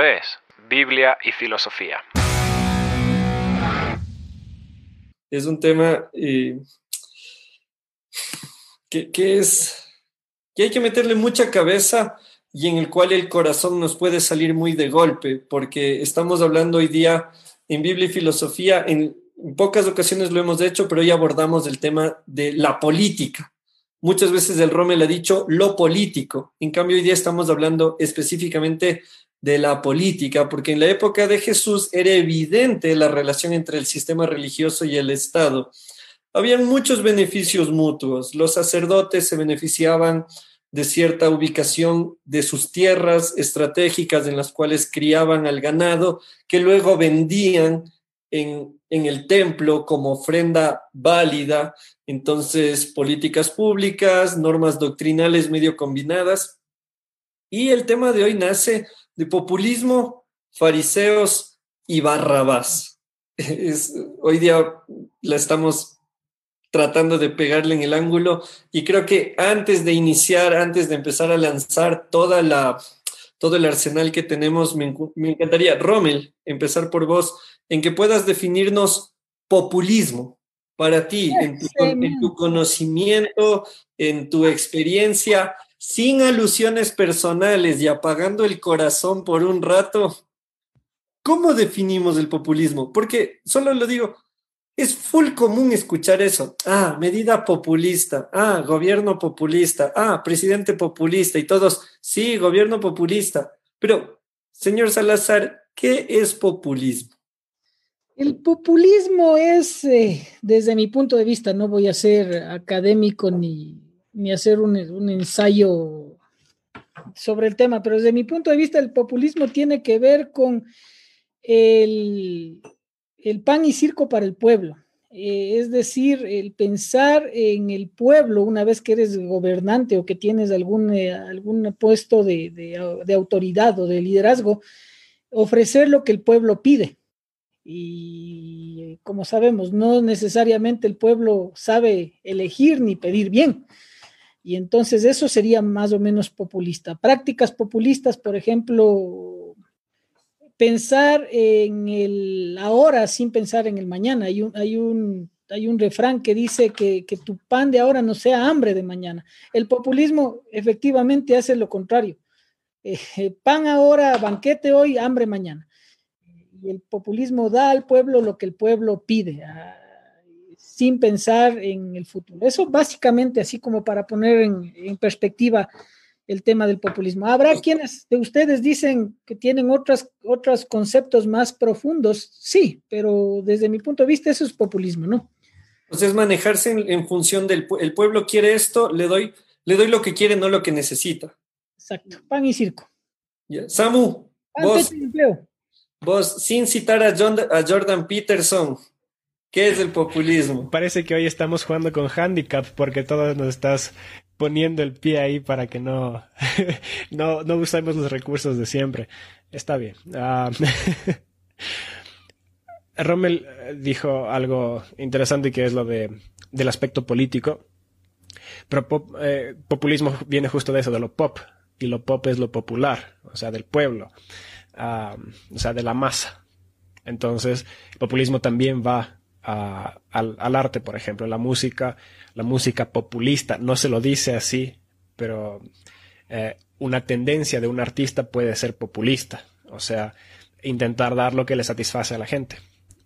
Es Biblia y Filosofía. Es un tema eh, que, que es que hay que meterle mucha cabeza y en el cual el corazón nos puede salir muy de golpe, porque estamos hablando hoy día en Biblia y filosofía, en pocas ocasiones lo hemos hecho, pero hoy abordamos el tema de la política. Muchas veces el Rommel ha dicho lo político, en cambio hoy día estamos hablando específicamente de la política, porque en la época de Jesús era evidente la relación entre el sistema religioso y el Estado. Habían muchos beneficios mutuos. Los sacerdotes se beneficiaban de cierta ubicación de sus tierras estratégicas en las cuales criaban al ganado, que luego vendían en, en, el templo como ofrenda válida. Entonces, políticas públicas, normas doctrinales medio combinadas. Y el tema de hoy nace de populismo, fariseos y barrabás. Es, hoy día la estamos tratando de pegarle en el ángulo y creo que antes de iniciar, antes de empezar a lanzar toda la, todo el arsenal que tenemos, me, me encantaría, Rommel, empezar por vos, en que puedas definirnos populismo para ti, en tu, en tu conocimiento, en tu experiencia, sin alusiones personales y apagando el corazón por un rato. ¿Cómo definimos el populismo? Porque solo lo digo, es full común escuchar eso. Ah, medida populista. Ah, gobierno populista. Ah, presidente populista. Y todos, sí, gobierno populista. Pero, señor Salazar, ¿qué es populismo? El populismo es, eh, desde mi punto de vista, no voy a ser académico ni, ni hacer un, un ensayo sobre el tema, pero desde mi punto de vista, el populismo tiene que ver con el el pan y circo para el pueblo. Eh, es decir, el pensar en el pueblo una vez que eres gobernante o que tienes algún, eh, algún puesto de, de, de, autoridad o de liderazgo, ofrecer lo que el pueblo pide. Y como sabemos, no necesariamente el pueblo sabe elegir ni pedir bien. Y entonces eso sería más o menos populista. Prácticas populistas, por ejemplo, pensar en el ahora sin pensar en el mañana. Hay un, hay un, hay un refrán que dice que, que, tu pan de ahora no sea hambre de mañana. El populismo efectivamente hace lo contrario. Eh, pan ahora, banquete hoy, hambre mañana. Y el populismo da al pueblo lo que el pueblo pide, ah, sin pensar en el futuro. Eso básicamente, así como para poner en, en perspectiva el tema del populismo. Habrá quienes de ustedes dicen que tienen otras, otros conceptos más profundos, sí, pero desde mi punto de vista eso es populismo, ¿no? Pues es manejarse en, en función del el pueblo quiere esto, le doy, le doy lo que quiere, no lo que necesita. Exacto, pan y circo. Yeah. Samu, pan, vos, vos, sin citar a, John, a Jordan Peterson, ¿Qué es el populismo? Parece que hoy estamos jugando con handicap porque todos nos estás poniendo el pie ahí para que no, no, no usemos los recursos de siempre. Está bien. Uh, Rommel dijo algo interesante que es lo de, del aspecto político. Pero pop, eh, populismo viene justo de eso, de lo pop. Y lo pop es lo popular, o sea, del pueblo, uh, o sea, de la masa. Entonces, el populismo también va al, al, arte, por ejemplo, la música, la música populista, no se lo dice así, pero eh, una tendencia de un artista puede ser populista, o sea, intentar dar lo que le satisface a la gente.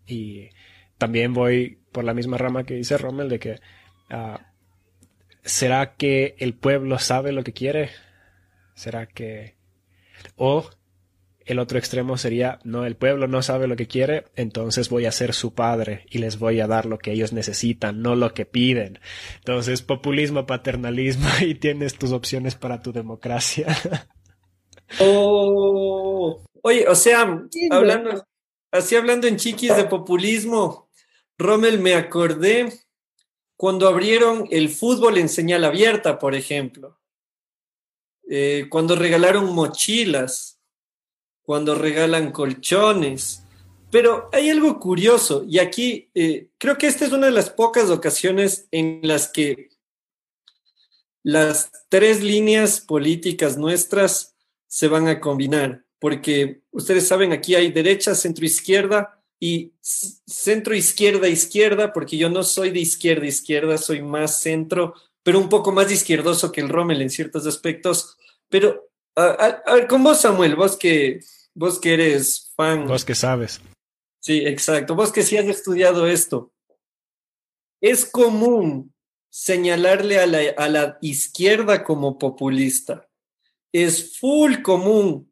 Y también voy por la misma rama que dice Rommel de que uh, ¿será que el pueblo sabe lo que quiere? ¿Será que... o el otro extremo sería, no, el pueblo no sabe lo que quiere, entonces voy a ser su padre y les voy a dar lo que ellos necesitan, no lo que piden. Entonces, populismo, paternalismo, y tienes tus opciones para tu democracia. Oh, oye, o sea, hablando, así hablando en chiquis de populismo, Rommel, me acordé cuando abrieron el fútbol en señal abierta, por ejemplo, eh, cuando regalaron mochilas cuando regalan colchones. Pero hay algo curioso, y aquí eh, creo que esta es una de las pocas ocasiones en las que las tres líneas políticas nuestras se van a combinar. porque ustedes saben, aquí hay derecha, centro, izquierda y centro, izquierda, izquierda, porque yo no soy de izquierda, izquierda, soy más centro, pero un poco más izquierdoso que el Rommel en ciertos aspectos. Pero, a, ver, con vos, Samuel, vos que, vos que eres fan. Vos que sabes. Sí, exacto. Vos que sí has estudiado esto. Es común señalarle a la, a la izquierda como populista. Es full común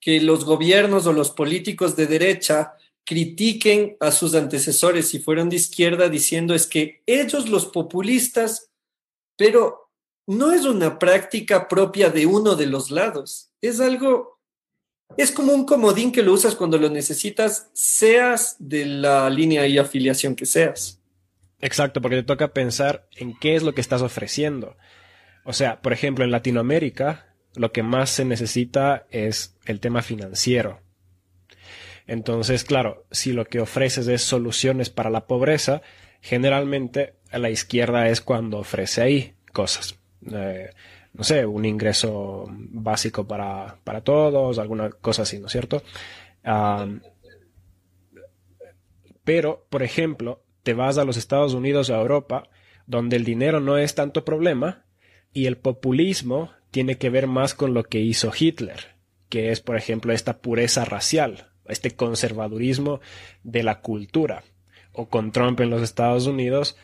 que los gobiernos o los políticos de derecha critiquen a sus antecesores si fueron de izquierda diciendo es que ellos los populistas, pero no es una práctica propia de uno de los lados, es algo, es como un comodín que lo usas cuando lo necesitas, seas de la línea y afiliación que seas. Exacto, porque te toca pensar en qué es lo que estás ofreciendo. O sea, por ejemplo, en Latinoamérica, lo que más se necesita es el tema financiero. Entonces, claro, si lo que ofreces es soluciones para la pobreza, generalmente a la izquierda es cuando ofrece ahí cosas. Eh, no sé, un ingreso básico para, para, todos, alguna cosa así, ¿no es cierto? pero, por ejemplo, te vas a los Estados Unidos o a Europa, donde el dinero no es tanto problema y el populismo tiene que ver más con lo que hizo Hitler, que es, por ejemplo, esta pureza racial, este conservadurismo de la cultura, o con Trump en los Estados Unidos,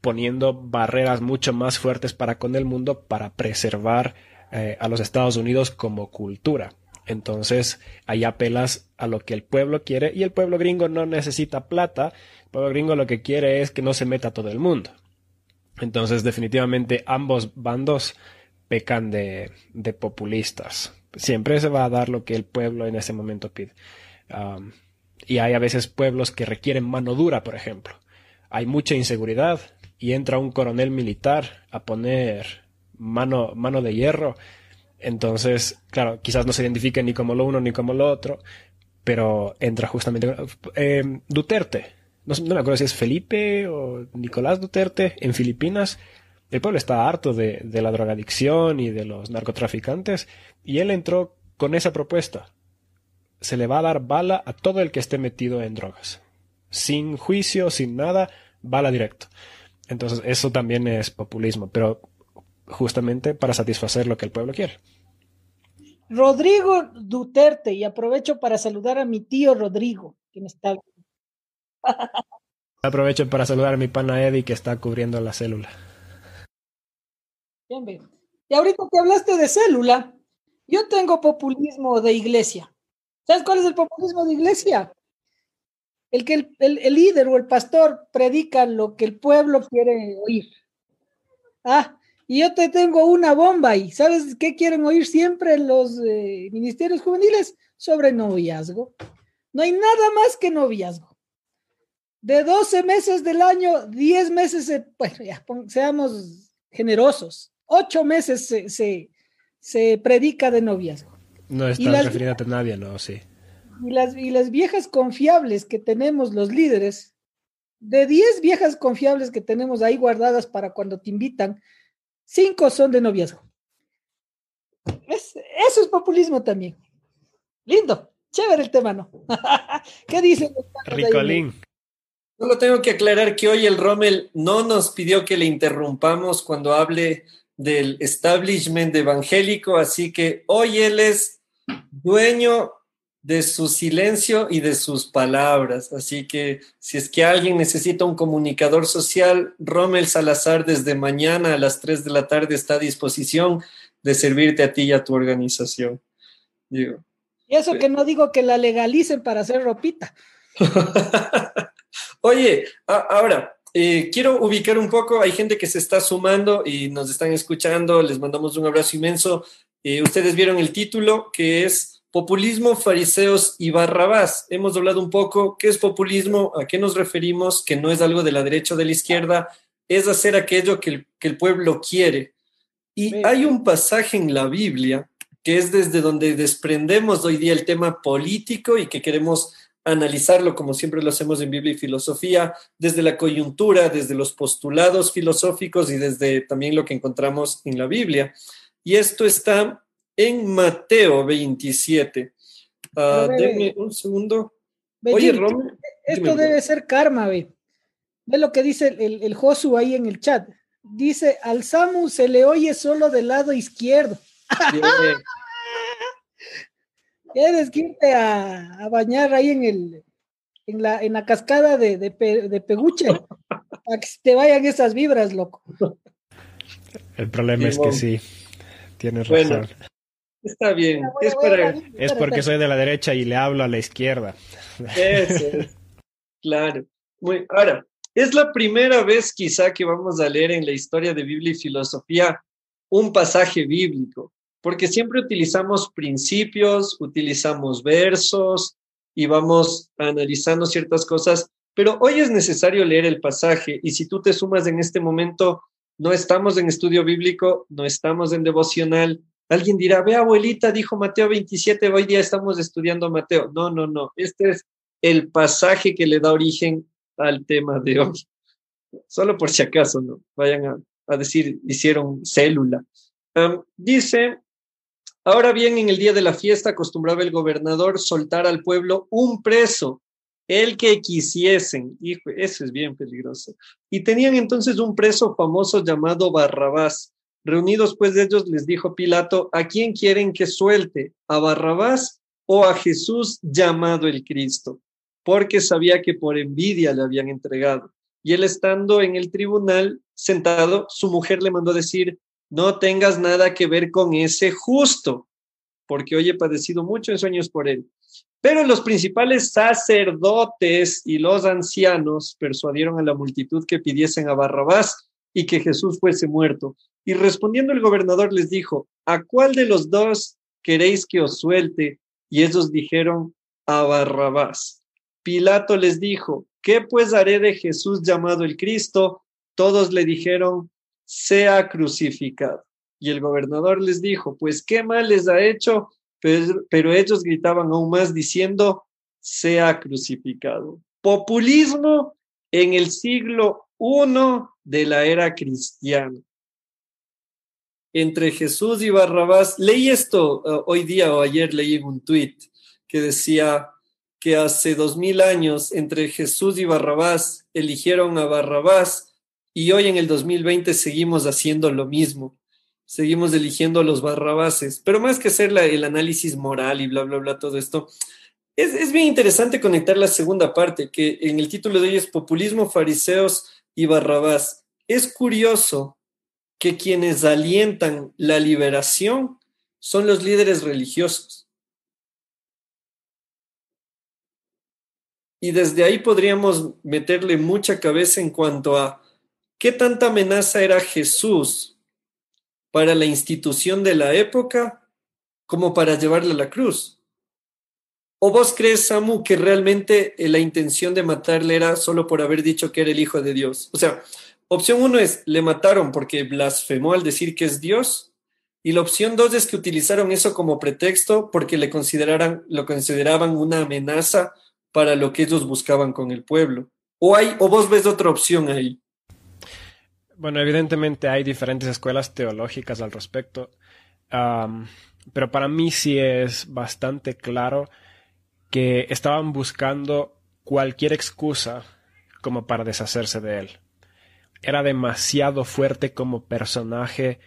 poniendo barreras mucho más fuertes para con el mundo para preservar eh, a los Estados Unidos como cultura. Entonces, ahí apelas a lo que el pueblo quiere y el pueblo gringo no necesita plata, el pueblo gringo lo que quiere es que no se meta todo el mundo. Entonces, definitivamente ambos bandos pecan de, de populistas. Siempre se va a dar lo que el pueblo en ese momento pide. y hay a veces pueblos que requieren mano dura, por ejemplo. Hay mucha inseguridad y entra un coronel militar a poner mano, mano de hierro. Entonces, claro, quizás no se identifique ni como lo uno ni como lo otro, pero entra justamente eh, Duterte. No, me acuerdo si es Felipe o Nicolás Duterte en Filipinas el pueblo está harto de, la drogadicción y de los narcotraficantes, y él entró con esa propuesta. Se le va a dar bala a todo el que esté metido en drogas. Sin juicio, sin nada, bala directo. Entonces, eso también es populismo, pero justamente para satisfacer lo que el pueblo quiere. Rodrigo Duterte, y aprovecho para saludar a mi tío Rodrigo, que me está. aprovecho para saludar a mi pana Eddie, que está cubriendo la célula. Bien, Y ahorita que hablaste de célula, yo tengo populismo de iglesia. ¿Sabes cuál es el populismo de iglesia? El que el, líder o el pastor predica lo que el pueblo quiere oír. Ah, y yo te tengo una bomba ahí. ¿Sabes qué quieren oír siempre los eh, ministerios juveniles? Sobre noviazgo. No hay nada más que noviazgo. De 12 meses del año, 10 meses, bueno, ya, seamos generosos ocho meses se, se, predica de noviazgo. No estás refiriéndote a nadie, no, sí. Y las, y las viejas confiables que tenemos los líderes, de diez viejas confiables que tenemos ahí guardadas para cuando te invitan, cinco son de noviazgo. eso es populismo también. Lindo, chévere el tema, ¿no? ¿Qué dicen? Ricolín. Solo tengo que aclarar que hoy el Rommel no nos pidió que le interrumpamos cuando hable del establishment evangélico, así que hoy él es dueño de su silencio y de sus palabras. Así que si es que alguien necesita un comunicador social, Rommel Salazar desde mañana a las 3 de la tarde está a disposición de servirte a ti y a tu organización. Digo. Y eso que no digo que la legalicen para hacer ropita. Oye, ahora, eh, quiero ubicar un poco, hay gente que se está sumando y nos están escuchando, les mandamos un abrazo inmenso. Eh, ustedes vieron el título que es Populismo, Fariseos y Barrabás. Hemos hablado un poco qué es populismo, a qué nos referimos, que no es algo de la derecha o de la izquierda, es hacer aquello que el, que el pueblo quiere. Y hay un pasaje en la Biblia que es desde donde desprendemos hoy día el tema político y que queremos analizarlo como siempre lo hacemos en Biblia y filosofía, desde la coyuntura, desde los postulados filosóficos y desde también lo que encontramos en la Biblia. Y esto está en Mateo 27. Ah, Pero ve, denme un segundo. Ve, Oye, Jim. Esto dime, debe ser karma, ve. Ve lo que dice el, el, el Josu ahí en el chat. Dice, al Samu se le oye solo del lado izquierdo. Tienes que irte a, a bañar ahí en el en la, en la cascada de, de, Pe- de Peguche para que te vayan esas vibras, loco. El problema es que sí, tienes Bueno, razón. Está bien. Es para porque soy de la derecha y le hablo a la izquierda. eso. es. Claro. Muy, ahora, es la primera vez quizá que vamos a leer en la historia de Biblia y filosofía un pasaje bíblico, porque siempre utilizamos principios, utilizamos versos y vamos analizando ciertas cosas, pero hoy es necesario leer el pasaje y si tú te sumas en este momento, no estamos en estudio bíblico, no estamos en devocional. Alguien dirá, ve abuelita, dijo Mateo 27, hoy día estamos estudiando Mateo. No, no, no, este es el pasaje que le da origen al tema de hoy. Solo por si acaso, ¿no? Vayan a, decir, hicieron célula. Dice, ahora bien, en el día de la fiesta acostumbraba el gobernador soltar al pueblo un preso, el que quisiesen. Hijo, eso es bien peligroso. Y tenían entonces un preso famoso llamado Barrabás. Reunidos pues ellos les dijo Pilato, ¿a quién quieren que suelte? ¿A Barrabás o a Jesús llamado el Cristo? Porque sabía que por envidia le habían entregado. Y él estando en el tribunal sentado, su mujer le mandó decir, no tengas nada que ver con ese justo, porque hoy he padecido mucho en sueños por él. Pero los principales sacerdotes y los ancianos persuadieron a la multitud que pidiesen a Barrabás y que Jesús fuese muerto. Y respondiendo el gobernador les dijo, ¿a cuál de los dos queréis que os suelte? Y ellos dijeron, a Barrabás. Pilato les dijo, ¿qué pues haré de Jesús llamado el Cristo? Todos le dijeron, sea crucificado. Y el gobernador les dijo, pues qué mal les ha hecho, pero, pero ellos gritaban aún más diciendo, sea crucificado. Populismo en el siglo I de la era cristiana. Entre Jesús y Barrabás, leí esto uh, hoy día o ayer leí un tuit que decía que hace dos mil años entre Jesús y Barrabás eligieron a Barrabás y hoy en el 2020 seguimos haciendo lo mismo. Seguimos eligiendo a los barrabases, pero más que hacer el análisis moral y bla, bla, bla, todo esto, es, es, bien interesante conectar la segunda parte, que en el título de hoy es Populismo, Fariseos y Barrabás. Es curioso que quienes alientan la liberación son los líderes religiosos. Y desde ahí podríamos meterle mucha cabeza en cuanto a qué tanta amenaza era Jesús para la institución de la época como para llevarle a la cruz. ¿O vos crees, Samu, que realmente la intención de matarle era solo por haber dicho que era el Hijo de Dios? O sea, opción uno es, le mataron porque blasfemó al decir que es Dios. Y la opción dos es que utilizaron eso como pretexto porque le consideraran, lo consideraban una amenaza para lo que ellos buscaban con el pueblo. ¿O, hay, o vos ves otra opción ahí? Bueno, evidentemente hay diferentes escuelas teológicas al respecto, pero para mí sí es bastante claro que estaban buscando cualquier excusa como para deshacerse de él. Era demasiado fuerte como personaje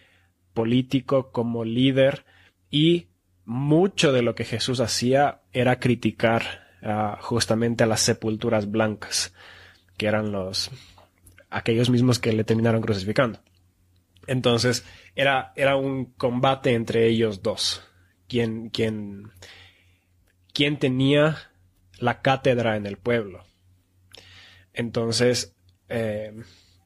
político, como líder, y mucho de lo que Jesús hacía era criticar uh, justamente a las sepulturas blancas, que eran los aquellos mismos que le terminaron crucificando. Entonces, era, era un combate entre ellos dos. Quien, quien, quien tenía la cátedra en el pueblo. Entonces, eh,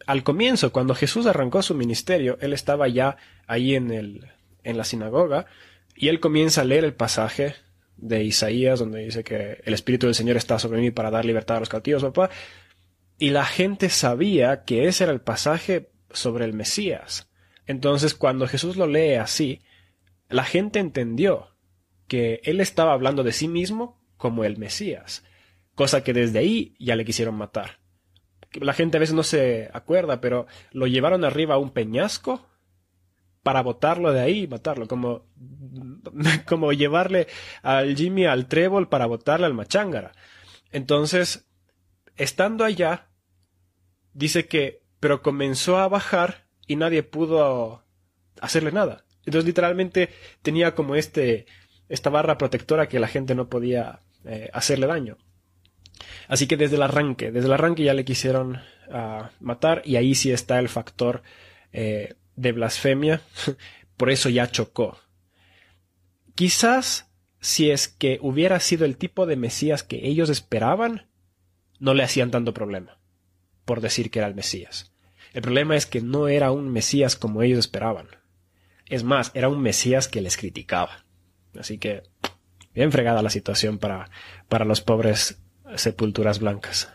al comienzo, cuando Jesús arrancó su ministerio, él estaba ya ahí en, el, en la sinagoga y él comienza a leer el pasaje de Isaías donde dice que el Espíritu del Señor está sobre mí para dar libertad a los cautivos, papá. Y la gente sabía que ese era el pasaje sobre el Mesías. Entonces, cuando Jesús lo lee así, la gente entendió que él estaba hablando de sí mismo como el Mesías, cosa que desde ahí ya le quisieron matar. La gente a veces no se acuerda, pero lo llevaron arriba a un peñasco para botarlo de ahí matarlo, como, como llevarle al Jimmy al trébol para botarle al machángara. Entonces, estando allá, dice que, pero comenzó a bajar y nadie pudo hacerle nada. Entonces, literalmente tenía como este, esta barra protectora que la gente no podía eh, hacerle daño. Así que desde el arranque, desde el arranque ya le quisieron ah, matar y ahí sí está el factor eh, de blasfemia, por eso ya chocó. Quizás si es que hubiera sido el tipo de Mesías que ellos esperaban, no le hacían tanto problema por decir que era el Mesías. El problema es que no era un Mesías como ellos esperaban. Es más, era un Mesías que les criticaba. Así que, bien fregada la situación para, para los pobres sepulturas blancas.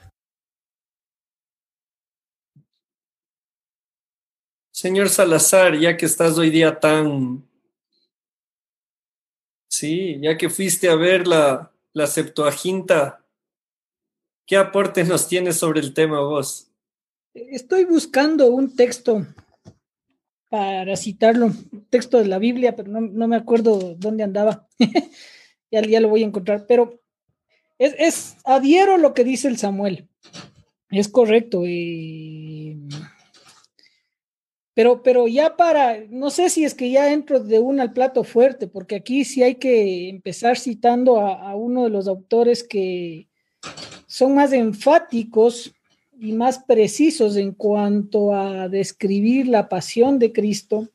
Señor Salazar, ya que estás hoy día tan... Sí, ya que fuiste a ver la, la Septuaginta, ¿qué aporte nos tienes sobre el tema vos? Estoy buscando un texto para citarlo, un texto de la Biblia, pero no, me acuerdo dónde andaba. ya, lo voy a encontrar, pero es, es, adhiero lo que dice el Samuel. Es correcto. Pero, pero ya para, no sé si es que ya entro de una al plato fuerte, porque aquí sí hay que empezar citando a uno de los autores que son más enfáticos y más precisos en cuanto a describir la pasión de Cristo.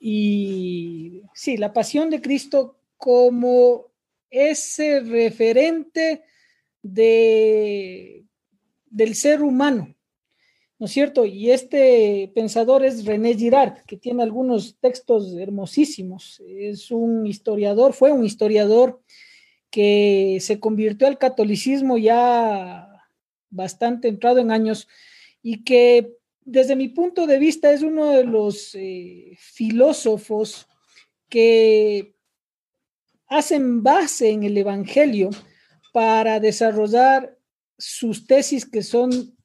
Y sí, la pasión de Cristo como ese referente de, del ser humano, ¿no es cierto? Y este pensador es René Girard, que tiene algunos textos hermosísimos. Es un historiador, fue un historiador que se convirtió al catolicismo ya bastante entrado en años y que desde mi punto de vista es uno de los eh, filósofos que hacen base en el Evangelio para desarrollar sus tesis que son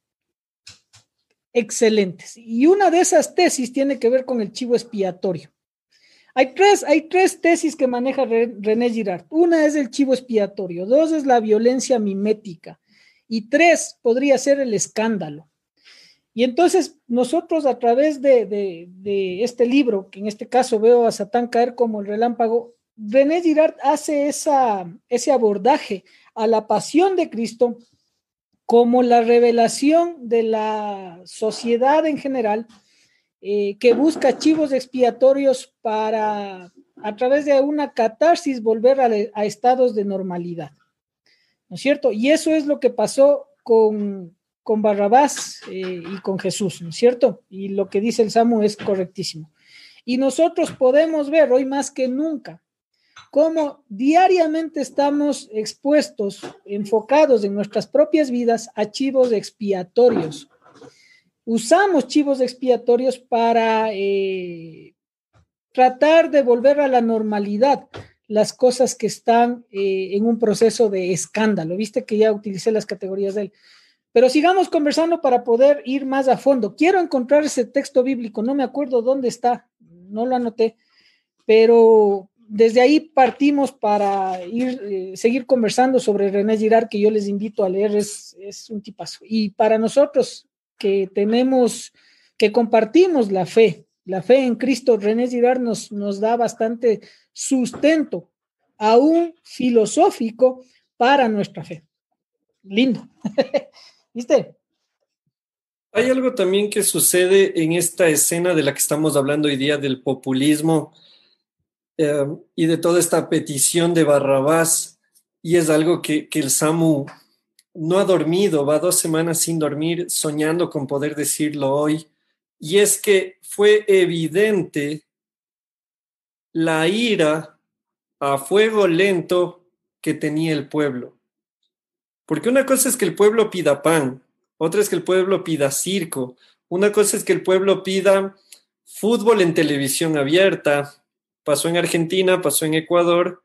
excelentes. Y una de esas tesis tiene que ver con el chivo expiatorio. Hay tres, hay tres tesis que maneja René Girard. Una es el chivo expiatorio, dos es la violencia mimética y tres podría ser el escándalo. Y entonces nosotros a través de, este libro, que en este caso veo a Satán caer como el relámpago, René Girard hace ese abordaje a la pasión de Cristo como la revelación de la sociedad en general eh, que busca chivos expiatorios para, a través de una catarsis, volver a, estados de normalidad. ¿No es cierto? Y eso es lo que pasó con, con Barrabás eh, y con Jesús, ¿no es cierto? Y lo que dice el Samu es correctísimo. Y nosotros podemos ver hoy más que nunca cómo diariamente estamos expuestos, enfocados en nuestras propias vidas a chivos expiatorios. Usamos chivos expiatorios para eh, tratar de volver a la normalidad las cosas que están eh, en un proceso de escándalo. Viste que ya utilicé las categorías de él. Pero sigamos conversando para poder ir más a fondo. Quiero encontrar ese texto bíblico, no me acuerdo dónde está, no lo anoté, pero desde ahí partimos para ir, eh, seguir conversando sobre René Girard, que yo les invito a leer, es, es un tipazo. Y para nosotros que tenemos, que compartimos la fe, la fe en Cristo, René Girard nos, nos da bastante sustento, aún filosófico, para nuestra fe. Lindo. ¿Viste? Hay algo también que sucede en esta escena de la que estamos hablando hoy día del populismo eh, y de toda esta petición de Barrabás, y es algo que, que el Samu no ha dormido, va dos semanas sin dormir, soñando con poder decirlo hoy, y es que fue evidente la ira a fuego lento que tenía el pueblo. Porque una cosa es que el pueblo pida pan, otra es que el pueblo pida circo, una cosa es que el pueblo pida fútbol en televisión abierta, pasó en Argentina, pasó en Ecuador,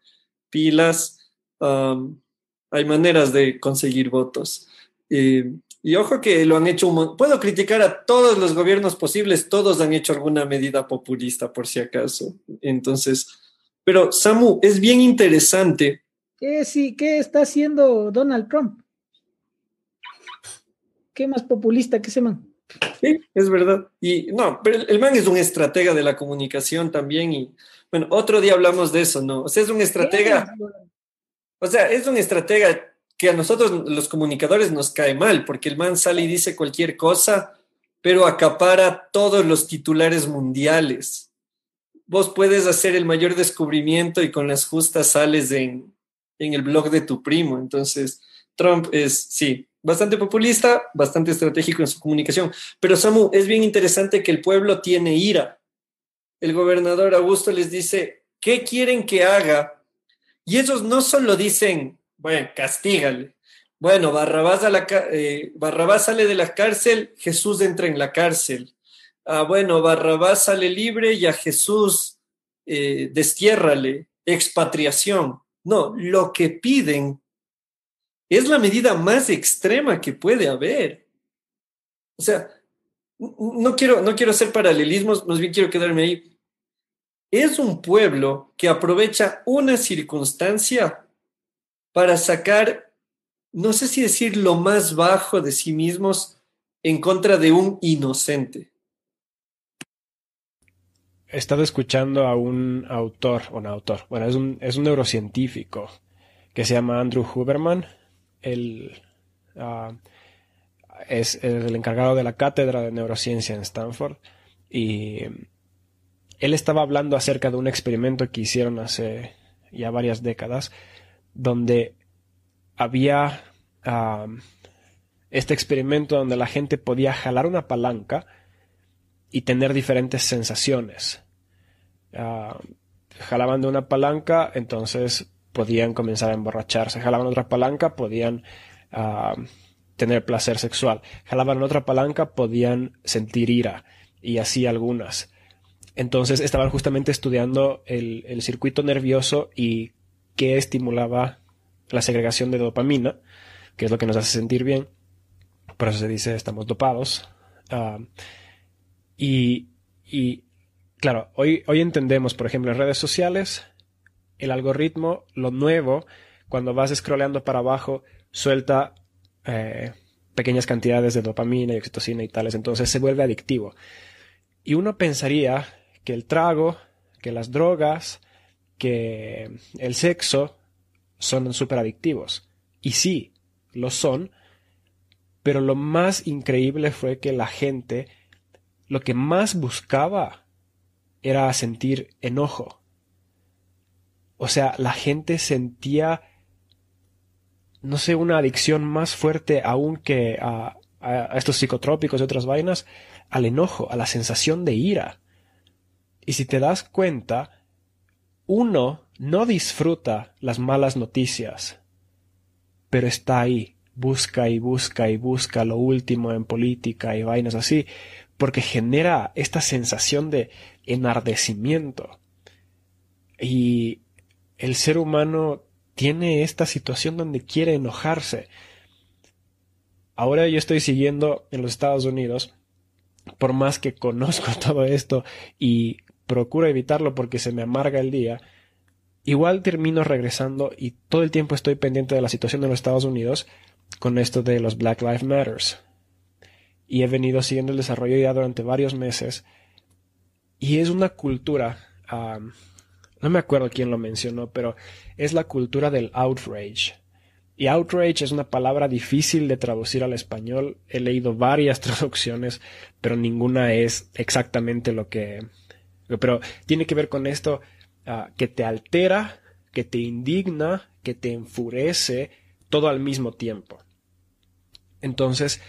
pilas, hay maneras de conseguir votos. Eh, Y ojo que lo han hecho, un, puedo criticar a todos los gobiernos posibles, todos han hecho alguna medida populista por si acaso. Entonces, pero Samu, es bien interesante. ¿Qué, sí, ¿Qué está haciendo Donald Trump? ¿Qué más populista que ese man? Sí, es verdad. Y no, pero el man es un estratega de la comunicación también. Y bueno, otro día hablamos de eso, ¿no? O sea, es un estratega. O sea, es un estratega a nosotros los comunicadores nos cae mal, porque el man sale y dice cualquier cosa, pero acapara todos los titulares mundiales. Vos puedes hacer el mayor descubrimiento y con las justas sales en, en el blog de tu primo. Entonces, Trump es, sí, bastante populista, bastante estratégico en su comunicación. Pero Samu, es bien interesante que el pueblo tiene ira. El gobernador Augusto les dice, ¿qué quieren que haga? Y ellos no solo dicen, bueno, castígale. Bueno, eh, Barrabás sale de la cárcel, Jesús entra en la cárcel. Ah, bueno, Barrabás sale libre y a Jesús eh, destiérrale, expatriación. No, lo que piden es la medida más extrema que puede haber. O sea, no quiero, no quiero hacer paralelismos, más bien quiero quedarme ahí. Es un pueblo que aprovecha una circunstancia para sacar, no sé si decir lo más bajo de sí mismos en contra de un inocente. He estado escuchando a un autor, un autor, bueno, es un, es un neurocientífico que se llama Andrew Huberman. Él ah, es el encargado de la cátedra de neurociencia en Stanford y él estaba hablando acerca de un experimento que hicieron hace ya varias décadas donde había este experimento donde la gente podía jalar una palanca y tener diferentes sensaciones. jalaban de una palanca, entonces podían comenzar a emborracharse. Jalaban otra palanca, podían tener placer sexual. Jalaban otra palanca, podían sentir ira. Y así algunas. Entonces estaban justamente estudiando el, el circuito nervioso y que estimulaba la segregación de dopamina, que es lo que nos hace sentir bien. Por eso se dice estamos dopados. Ah, y, y, claro, hoy, hoy entendemos, por ejemplo, en redes sociales, el algoritmo, lo nuevo, cuando vas scrolleando para abajo, suelta eh, pequeñas cantidades de dopamina y oxitocina y tales, entonces se vuelve adictivo. Y uno pensaría que el trago, que las drogas, que el sexo son súper adictivos. Y sí, lo son, pero lo más increíble fue que la gente lo que más buscaba era sentir enojo. O sea, la gente sentía, no sé, una adicción más fuerte aún que a, a estos psicotrópicos y otras vainas, al enojo, a la sensación de ira. Y si te das cuenta, uno no disfruta las malas noticias, pero está ahí, busca y busca y busca lo último en política y vainas así, porque genera esta sensación de enardecimiento. Y el ser humano tiene esta situación donde quiere enojarse. Ahora yo estoy siguiendo en los Estados Unidos, por más que conozco todo esto y procuro evitarlo porque se me amarga el día, igual termino regresando y todo el tiempo estoy pendiente de la situación de los Estados Unidos con esto de los Black Lives Matters. Y he venido siguiendo el desarrollo ya durante varios meses. Y es una cultura, no me acuerdo quién lo mencionó, pero es la cultura del outrage. Y outrage es una palabra difícil de traducir al español. He leído varias traducciones, pero ninguna es exactamente lo que... Pero tiene que ver con esto Ah, que te altera, que te indigna, que te enfurece, todo al mismo tiempo. Entonces,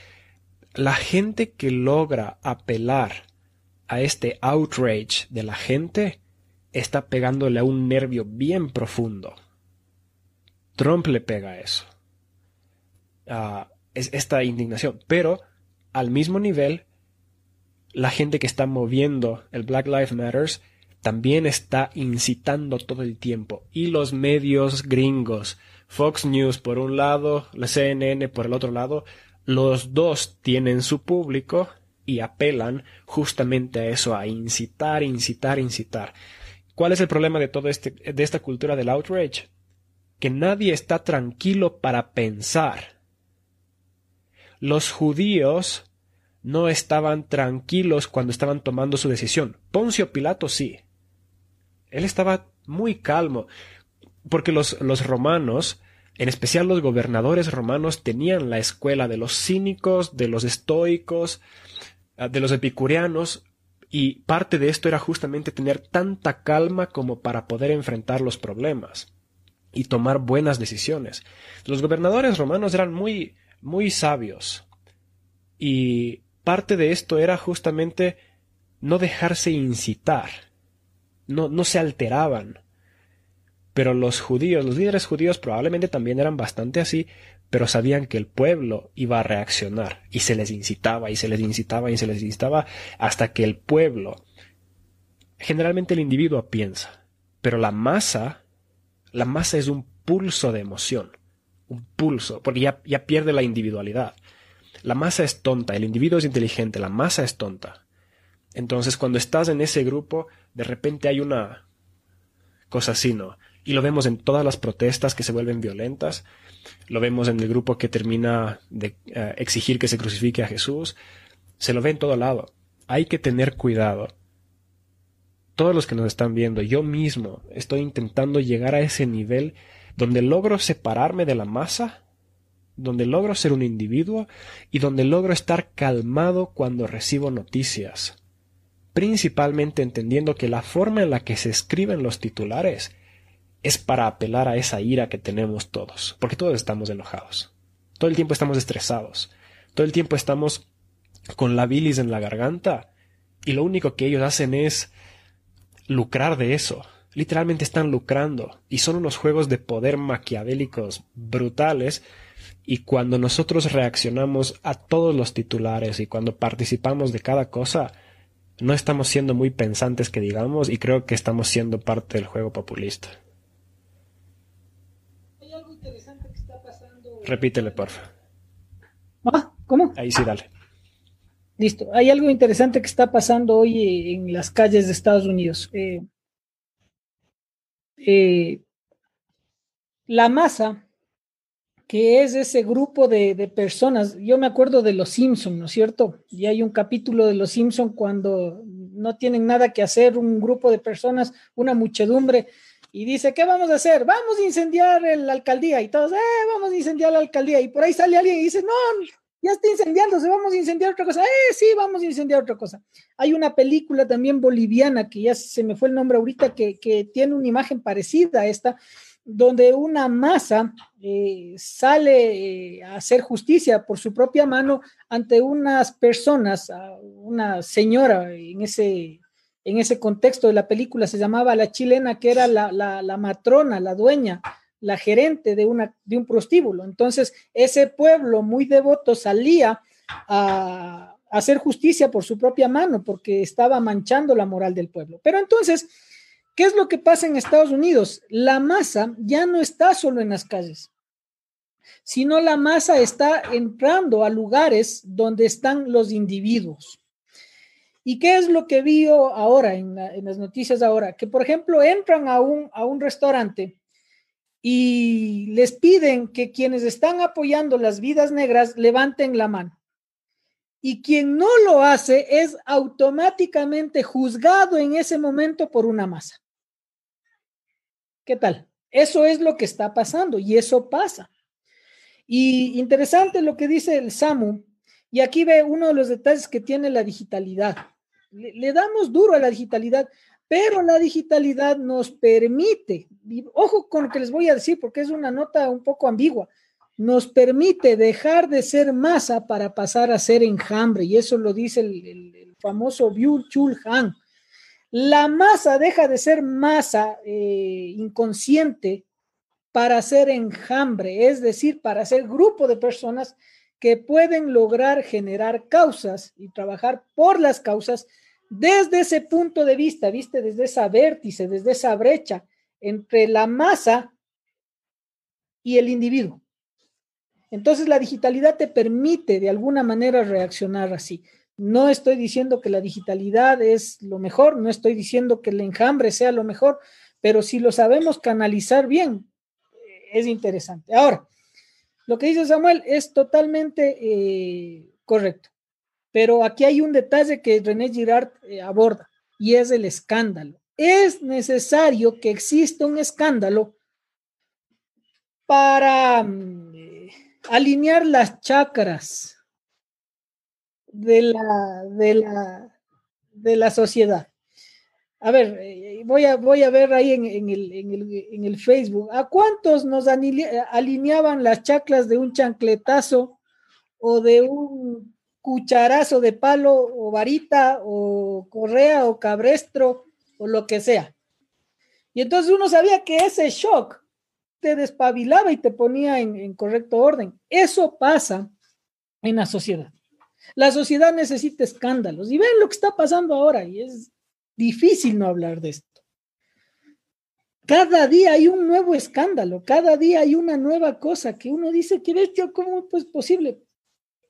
la gente que logra apelar a este outrage de la gente está pegándole a un nervio bien profundo. Trump le pega eso. Ah, es esta indignación. Pero al mismo nivel, la gente que está moviendo el Black Lives Matters también está incitando todo el tiempo. Y los medios gringos, Fox News por un lado, la CNN por el otro lado, los dos tienen su público y apelan justamente a eso, a incitar, incitar, incitar. ¿Cuál es el problema de todo este, de esta cultura del outrage? Que nadie está tranquilo para pensar. Los judíos no estaban tranquilos cuando estaban tomando su decisión. Poncio Pilato sí. Él estaba muy calmo, porque los, los romanos, en especial los gobernadores romanos, tenían la escuela de los cínicos, de los estoicos, ah, de los epicureanos, y parte de esto era justamente tener tanta calma como para poder enfrentar los problemas y tomar buenas decisiones. Los gobernadores romanos eran muy, muy sabios y parte de esto era justamente no dejarse incitar, no, no se alteraban. Pero los judíos, los líderes judíos probablemente también eran bastante así, pero sabían que el pueblo iba a reaccionar y se les incitaba y se les incitaba y se les incitaba hasta que el pueblo, generalmente el individuo piensa, pero la masa, la masa es un pulso de emoción, un pulso, porque ya, ya pierde la individualidad. La masa es tonta, el individuo es inteligente, la masa es tonta. Entonces cuando estás en ese grupo, de repente hay una cosa así, ¿no? Y lo vemos en todas las protestas que se vuelven violentas, lo vemos en el grupo que termina de eh, exigir que se crucifique a Jesús, se lo ve en todo lado. Hay que tener cuidado. Todos los que nos están viendo, yo mismo estoy intentando llegar a ese nivel donde logro separarme de la masa, donde logro ser un individuo y donde logro estar calmado cuando recibo noticias, principalmente entendiendo que la forma en la que se escriben los titulares es para apelar a esa ira que tenemos todos, porque todos estamos enojados. Todo el tiempo estamos estresados. Todo el tiempo estamos con la bilis en la garganta y lo único que ellos hacen es lucrar de eso. Literalmente están lucrando y son unos juegos de poder maquiavélicos brutales y cuando nosotros reaccionamos a todos los titulares y cuando participamos de cada cosa, no estamos siendo muy pensantes que digamos y creo que estamos siendo parte del juego populista. Repítele, porfa. Ah, ¿cómo? Ahí sí, dale. Listo. Hay algo interesante que está pasando hoy en las calles de Estados Unidos. Eh, eh, la masa, que es ese grupo de, personas, yo me acuerdo de Los Simpson, ¿no es cierto? Y hay un capítulo de Los Simpson cuando no tienen nada que hacer, un grupo de personas, una muchedumbre, y dice, ¿qué vamos a hacer? Vamos a incendiar la alcaldía. Y todos, eh, vamos a incendiar la alcaldía. Y por ahí sale alguien y dice, no, ya está incendiándose, vamos a incendiar otra cosa. Eh, sí, vamos a incendiar otra cosa. Hay una película también boliviana, que ya se me fue el nombre ahorita, que, que tiene una imagen parecida a esta, donde una masa eh, sale eh, a hacer justicia por su propia mano ante unas personas, una señora en ese en ese contexto de la película se llamaba la chilena, que era la, matrona, la dueña, la gerente de, una, de un prostíbulo. Entonces, ese pueblo muy devoto salía a, hacer justicia por su propia mano, porque estaba manchando la moral del pueblo. Pero entonces, ¿qué es lo que pasa en Estados Unidos? La masa ya no está solo en las calles, sino la masa está entrando a lugares donde están los individuos. ¿Y qué es lo que vio ahora en, las noticias ahora? Que, por ejemplo, entran a un, a un restaurante y les piden que quienes están apoyando las vidas negras levanten la mano. Y quien no lo hace es automáticamente juzgado en ese momento por una masa. ¿Qué tal? Eso es lo que está pasando y eso pasa. Y interesante lo que dice el SAMU. Y aquí ve uno de los detalles que tiene la digitalidad le, damos duro a la digitalidad, pero la digitalidad nos permite, ojo con lo que les voy a decir porque es una nota un poco ambigua, nos permite dejar de ser masa para pasar a ser enjambre, y eso lo dice el, famoso Byul Chul Han. La masa deja de ser masa eh, inconsciente para ser enjambre, es decir, para ser grupo de personas que pueden lograr generar causas y trabajar por las causas desde ese punto de vista, viste, desde esa vértice, desde esa brecha entre la masa y el individuo. Entonces la digitalidad te permite de alguna manera reaccionar así. No estoy diciendo que la digitalidad es lo mejor, no estoy diciendo que el enjambre sea lo mejor, pero si lo sabemos canalizar bien, es interesante. Ahora, lo que dice Samuel es totalmente eh, correcto, pero aquí hay un detalle que René Girard eh, aborda y es el escándalo. Es necesario que exista un escándalo para mm, alinear las chakras de la, de la, de la sociedad. A ver, eh, voy a, voy a ver ahí en, el, en, el, en, el, Facebook. ¿A cuántos nos alineaban las chaclas de un chancletazo o de un cucharazo de palo o varita o correa o cabrestro o lo que sea? Y entonces uno sabía que ese shock te despabilaba y te ponía en, correcto orden. Eso pasa en la sociedad. La sociedad necesita escándalos y ven lo que está pasando ahora y es difícil no hablar de esto. Cada día hay un nuevo escándalo, cada día hay una nueva cosa que uno dice, ¿qué bestia? ¿Cómo es posible?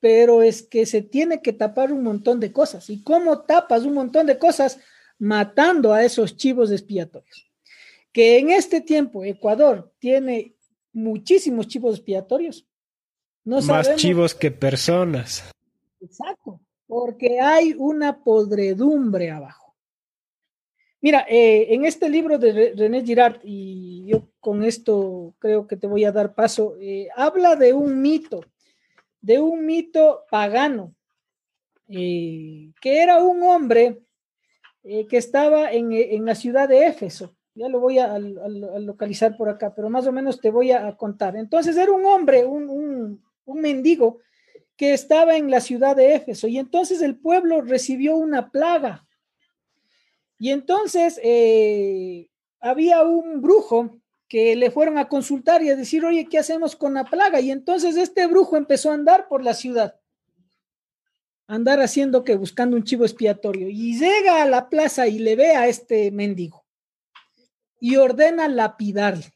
Pero es que se tiene que tapar un montón de cosas. ¿Y cómo tapas un montón de cosas? Matando a esos chivos expiatorios que en este tiempo Ecuador tiene muchísimos chivos expiatorios. No Más chivos que personas. Exacto, porque hay una podredumbre abajo. Mira, eh, en este libro de René Girard, y yo con esto creo que te voy a dar paso, eh, habla de un mito, de un mito pagano, eh, que era un hombre que estaba en, en la ciudad de Éfeso ya lo voy a, localizar por acá, pero más o menos te voy a, contar. Entonces era un hombre, un, mendigo que estaba en la ciudad de Éfeso y entonces el pueblo recibió una plaga. Y entonces eh, había un brujo que le fueron a consultar y a decir, oye, ¿qué hacemos con la plaga? Y entonces este brujo empezó a andar por la ciudad, andar haciendo que buscando un chivo expiatorio. Y llega a la plaza y le ve a este mendigo y ordena lapidarle.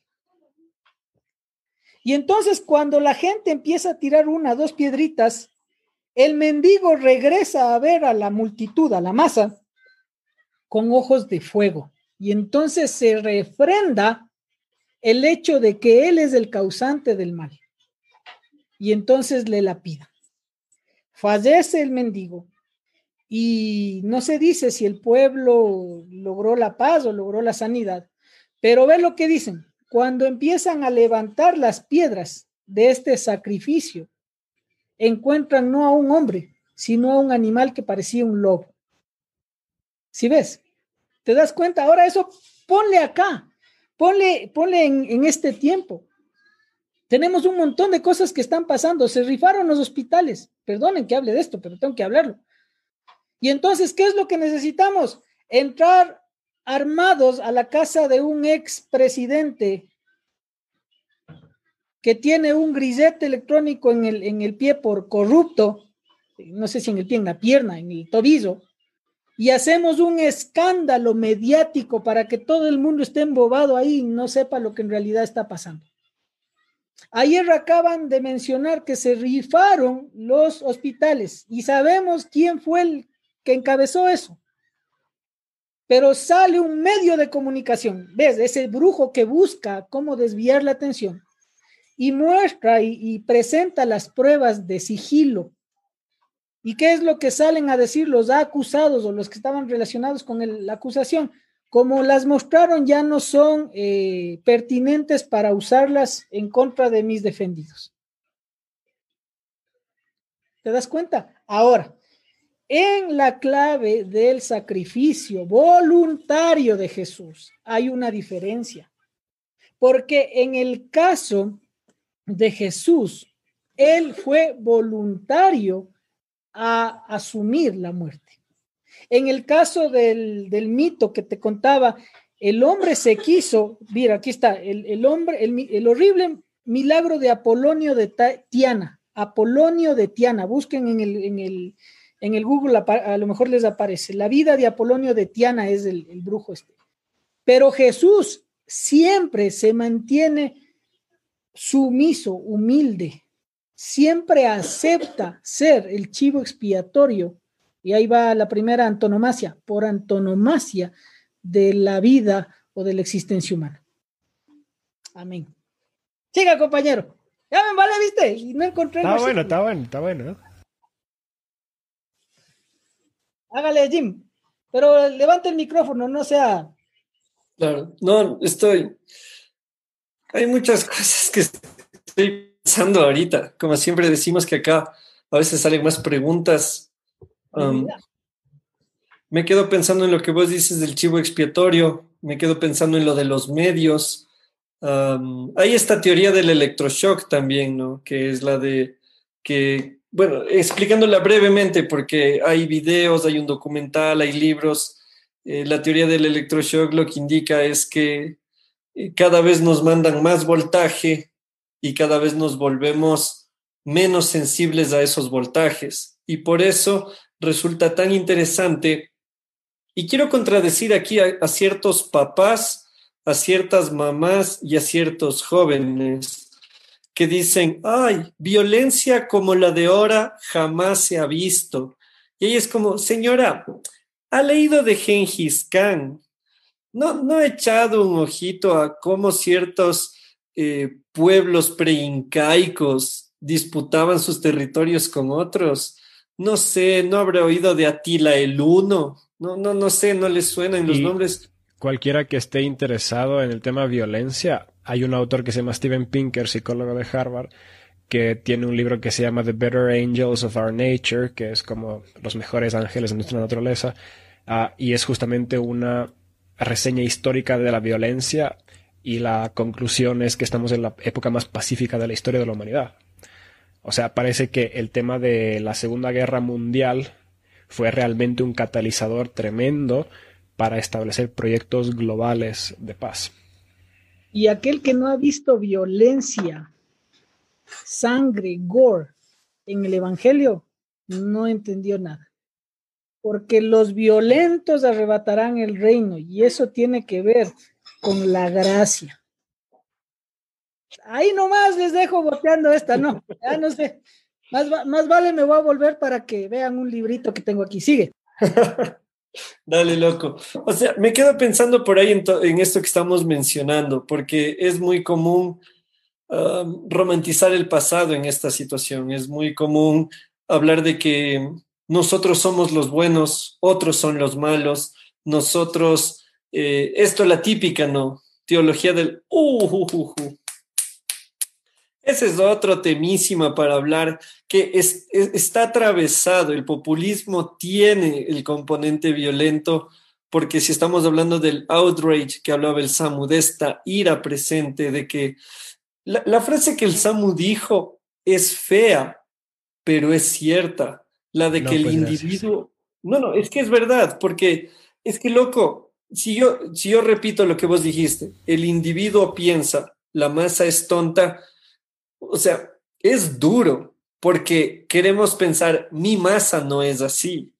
Y entonces cuando la gente empieza a tirar una, dos piedritas, el mendigo regresa a ver a la multitud, a la masa, con ojos de fuego. Y entonces se refrenda el hecho de que él es el causante del mal. Y entonces le lapida. Fallece el mendigo. Y no se dice si el pueblo logró la paz o logró la sanidad, pero ve lo que dicen. Cuando empiezan a levantar las piedras de este sacrificio, encuentran no a un hombre, sino a un animal que parecía un lobo. Si ves? ¿Te das cuenta? Ahora eso ponle acá, ponle, ponle en, en este tiempo. Tenemos un montón de cosas que están pasando. Se rifaron los hospitales. Perdonen que hable de esto, pero tengo que hablarlo. Y entonces, ¿qué es lo que necesitamos? Entrar armados a la casa de un ex presidente que tiene un grisete electrónico en el, en el pie por corrupto, no sé si en el pie, en la pierna, en el tobillo, y hacemos un escándalo mediático para que todo el mundo esté embobado ahí y no sepa lo que en realidad está pasando. Ayer acaban de mencionar que se rifaron los hospitales y sabemos quién fue el que encabezó eso pero sale un medio de comunicación, ¿ves? Ese brujo que busca cómo desviar la atención y muestra y, presenta las pruebas de sigilo. ¿Y qué es lo que salen a decir los acusados o los que estaban relacionados con la acusación? Como las mostraron, ya no son eh, pertinentes para usarlas en contra de mis defendidos. ¿Te das cuenta? Ahora, en la clave del sacrificio voluntario de Jesús hay una diferencia, porque en el caso de Jesús, él fue voluntario a asumir la muerte. En el caso del, mito que te contaba, el hombre se quiso, mira, aquí está, el, hombre, el, horrible milagro de Apolonio de Tiana, Apolonio de Tiana, busquen en el, en el en el Google a, lo mejor les aparece. La vida de Apolonio de Tiana es el, brujo este. Pero Jesús siempre se mantiene sumiso, humilde, siempre acepta ser el chivo expiatorio, y ahí va la primera antonomasia, por antonomasia de la vida o de la existencia humana. Amén. Siga, compañero. Ya me vale, viste, y no encontré. Está bueno, está bueno, está bueno. Hágale, Jim. Pero levante el micrófono, no sea. Claro, no, estoy. Hay muchas cosas que estoy pensando ahorita. Como siempre decimos que acá a veces salen más preguntas. Um, me quedo pensando en lo que vos dices del chivo expiatorio, me quedo pensando en lo de los medios. Um, hay esta teoría del electroshock también, ¿no? Que es la de que bueno, explicándola brevemente, porque hay videos, hay un documental, hay libros. Eh, la teoría del electroshock lo que indica es que eh, cada vez nos mandan más voltaje y cada vez nos volvemos menos sensibles a esos voltajes. Y por eso resulta tan interesante. Y quiero contradecir aquí a ciertos papás, a ciertas mamás y a ciertos jóvenes que dicen, ay, violencia como la de ahora jamás se ha visto. Y ella es como, señora, ha leído de Gengis Khan. No, no ha echado un ojito a cómo ciertos eh, pueblos preincaicos disputaban sus territorios con otros. No sé, no habrá oído de Atila el Uno. No, no, no sé, no le suenan los nombres. Cualquiera que esté interesado en el tema violencia, hay un autor que se llama Steven Pinker, psicólogo de Harvard, que tiene un libro que se llama The Better Angels of Our Nature, que es como los mejores ángeles de nuestra naturaleza, ah, y es justamente una reseña histórica de la violencia y la conclusión es que estamos en la época más pacífica de la historia de la humanidad. O sea, parece que el tema de la Segunda Guerra Mundial fue realmente un catalizador tremendo para establecer proyectos globales de paz. Y aquel que no ha visto violencia, sangre, gore en el Evangelio, no entendió nada. Porque los violentos arrebatarán el reino y eso tiene que ver con la gracia. Ahí nomás les dejo boteando esta, no, ya no sé. Más, más vale me voy a volver para que vean un librito que tengo aquí. Sigue. Dale, loco. O sea, me quedo pensando por ahí en, esto que estamos mencionando, porque es muy común um, romantizar el pasado en esta situación. Es muy común hablar de que nosotros somos los buenos, otros son los malos, nosotros, eh, esto es la típica, ¿no? Teología del uh, uh, uh, uh. Ese es otro temísima para hablar, que está atravesado, el populismo tiene el componente violento, porque si estamos hablando del outrage que hablaba el Samu, de esta ira presente, de que la, frase que el Samu dijo es fea, pero es cierta, la de que el pues, individuo... No, no, es que es verdad, porque es que, loco, si yo, si yo repito lo que vos dijiste, el individuo piensa, la masa es tonta, o sea, es duro porque queremos pensar, mi masa no es así.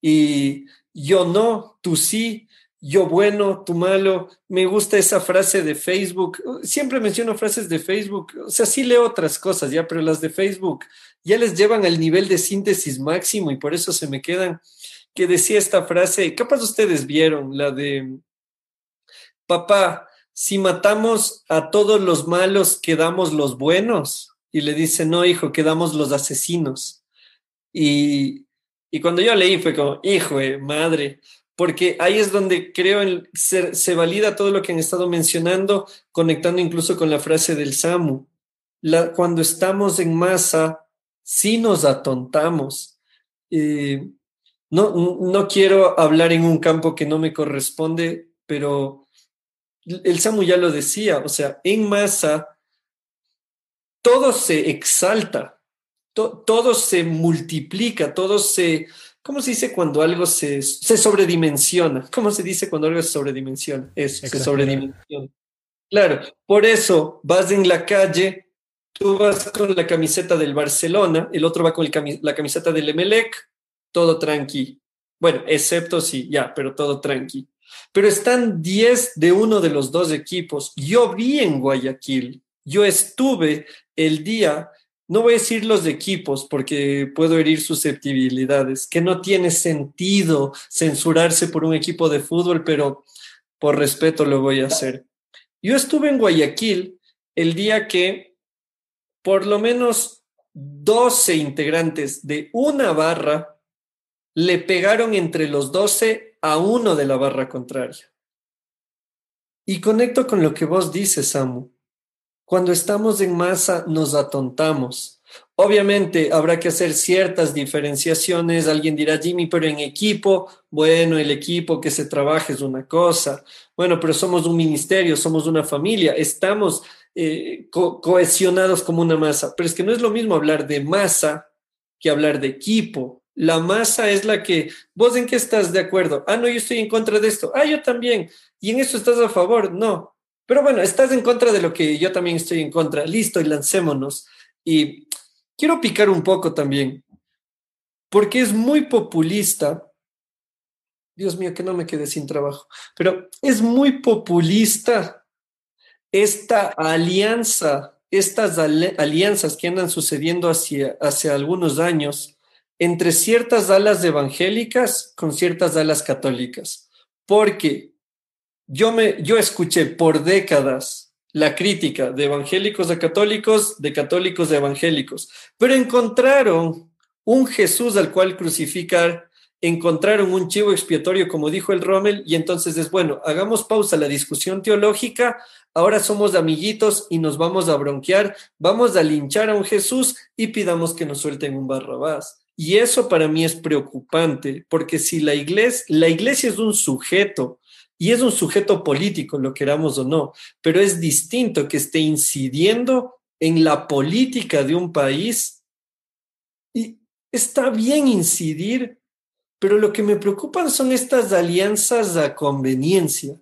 Y yo no, tú sí, yo bueno, tú malo. Me gusta esa frase de Facebook. Siempre menciono frases de Facebook. O sea, sí leo otras cosas ya, pero las de Facebook ya les llevan al nivel de síntesis máximo y por eso se me quedan. Que decía esta frase, capaz ustedes vieron, la de, papá, si matamos a todos los malos, quedamos los buenos. Y le dice, no, hijo, quedamos los asesinos. Y, cuando yo leí fue como, hijo, madre, porque ahí es donde creo en, se, se, valida todo lo que han estado mencionando, conectando incluso con la frase del Samu. Cuando estamos en masa, sí nos atontamos. no, no quiero hablar en un campo que no me corresponde, pero el Samu ya lo decía, o sea, en masa todo se exalta, todo se multiplica, todo se, ¿cómo se dice cuando algo se, se sobredimensiona? ¿Cómo se dice cuando algo se sobredimensiona? Eso, se sobredimensiona. Claro, por eso vas en la calle, tú vas con la camiseta del Barcelona, el otro va con la camiseta del Emelec, todo tranqui. Bueno, excepto si, ya, pero todo tranqui pero están 10 de uno de los dos equipos. Yo vi en Guayaquil, yo estuve el día no voy a decir los equipos porque puedo herir susceptibilidades, que no tiene sentido censurarse por un equipo de fútbol, pero por respeto lo voy a hacer. Yo estuve en Guayaquil el día que por lo menos 12 integrantes de una barra le pegaron entre los 12 a uno de la barra contraria. Y conecto con lo que vos dices, Samu. Cuando estamos en masa nos atontamos. Obviamente habrá que hacer ciertas diferenciaciones. Alguien dirá, Jimmy, pero en equipo, bueno, el equipo que se trabaja es una cosa. Bueno, pero somos un ministerio, somos una familia, estamos eh, cohesionados como una masa. Pero es que no es lo mismo hablar de masa que hablar de equipo. La masa es la que, vos en qué estás de acuerdo. Ah, no, yo estoy en contra de esto. Ah, yo también. ¿Y en esto estás a favor? No. Pero bueno, estás en contra de lo que yo también estoy en contra. Listo, y lancémonos. Y quiero picar un poco también, porque es muy populista. Dios mío, que no me quede sin trabajo. Pero es muy populista esta alianza, estas alianzas que andan sucediendo hacia, hace algunos años entre ciertas alas evangélicas con ciertas alas católicas. Porque yo, me, yo escuché por décadas la crítica de evangélicos a católicos, de católicos a evangélicos, pero encontraron un Jesús al cual crucificar, encontraron un chivo expiatorio, como dijo el Rommel, y entonces es bueno, hagamos pausa la discusión teológica, ahora somos amiguitos y nos vamos a bronquear, vamos a linchar a un Jesús y pidamos que nos suelten un barrabás. Y eso para mí es preocupante, porque si la iglesia, la iglesia es un sujeto, y es un sujeto político, lo queramos o no, pero es distinto que esté incidiendo en la política de un país. Y está bien incidir, pero lo que me preocupan son estas alianzas a conveniencia.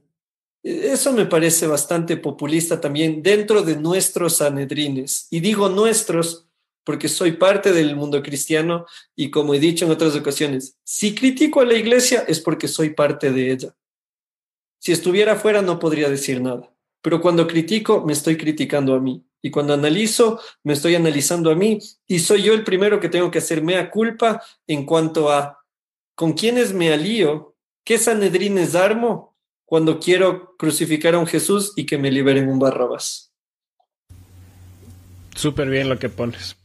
Eso me parece bastante populista también dentro de nuestros anedrines. Y digo nuestros porque soy parte del mundo cristiano y como he dicho en otras ocasiones, si critico a la iglesia es porque soy parte de ella. Si estuviera afuera no podría decir nada, pero cuando critico me estoy criticando a mí y cuando analizo me estoy analizando a mí y soy yo el primero que tengo que hacer mea culpa en cuanto a con quiénes me alío, qué sanedrines armo cuando quiero crucificar a un Jesús y que me liberen un Barrabás. Súper bien lo que pones,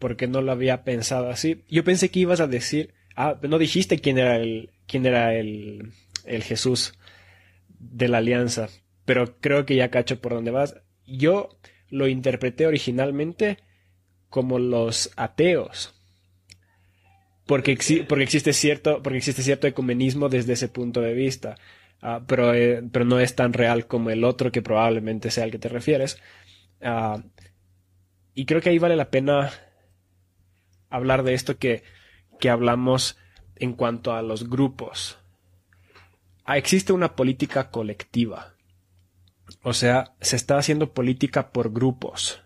porque no lo había pensado así. Yo pensé que ibas a decir, ah, no dijiste quién era el, quién era el, el Jesús de la alianza, pero creo que ya cacho por dónde vas. Yo lo interpreté originalmente como los ateos. Porque, porque, existe cierto, porque existe cierto ecumenismo desde ese punto de vista. Ah, pero, eh, pero no es tan real como el otro que probablemente sea al que te refieres. Ah, y creo que ahí vale la pena hablar de esto que, que hablamos en cuanto a los grupos. Ah, existe una política colectiva. O sea, se está haciendo política por grupos.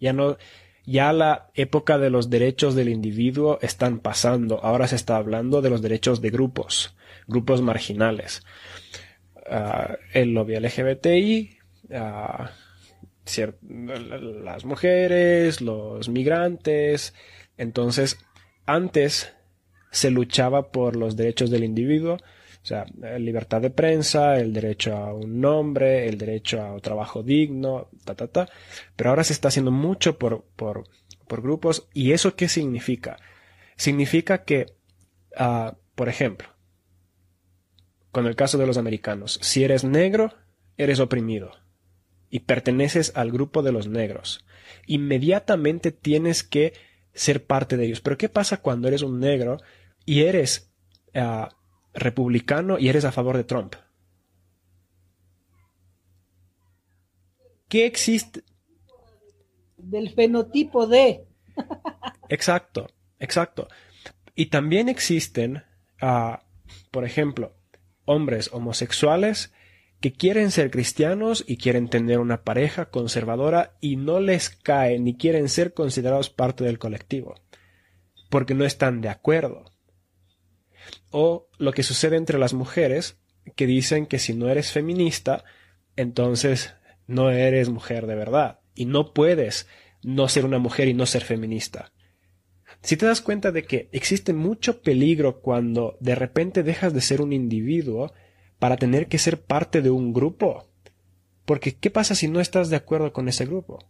Ya no, ya la época de los derechos del individuo están pasando. Ahora se está hablando de los derechos de grupos, grupos marginales. Ah, el lobby LGBTI, uh, las mujeres, los migrantes. Entonces, antes se luchaba por los derechos del individuo o sea, libertad de prensa, el derecho a un nombre, el derecho a un trabajo digno, ta, ta, ta. Pero ahora se está haciendo mucho por, por, por grupos. ¿Y eso qué significa? Significa que, uh, por ejemplo, con el caso de los americanos, si eres negro, eres oprimido y perteneces al grupo de los negros. Inmediatamente tienes que ser parte de ellos. Pero ¿qué pasa cuando eres un negro y eres uh, republicano y eres a favor de Trump. ¿Qué existe? Del fenotipo de. exacto, exacto. Y también existen, ah, por ejemplo, hombres homosexuales que quieren ser cristianos y quieren tener una pareja conservadora y no les cae ni quieren ser considerados parte del colectivo, porque no están de acuerdo. O lo que sucede entre las mujeres, que dicen que si no eres feminista, entonces no eres mujer de verdad y no puedes no ser una mujer y no ser feminista. Si te das cuenta de que existe mucho peligro cuando de repente dejas de ser un individuo para tener que ser parte de un grupo. Porque ¿qué pasa si no estás de acuerdo con ese grupo?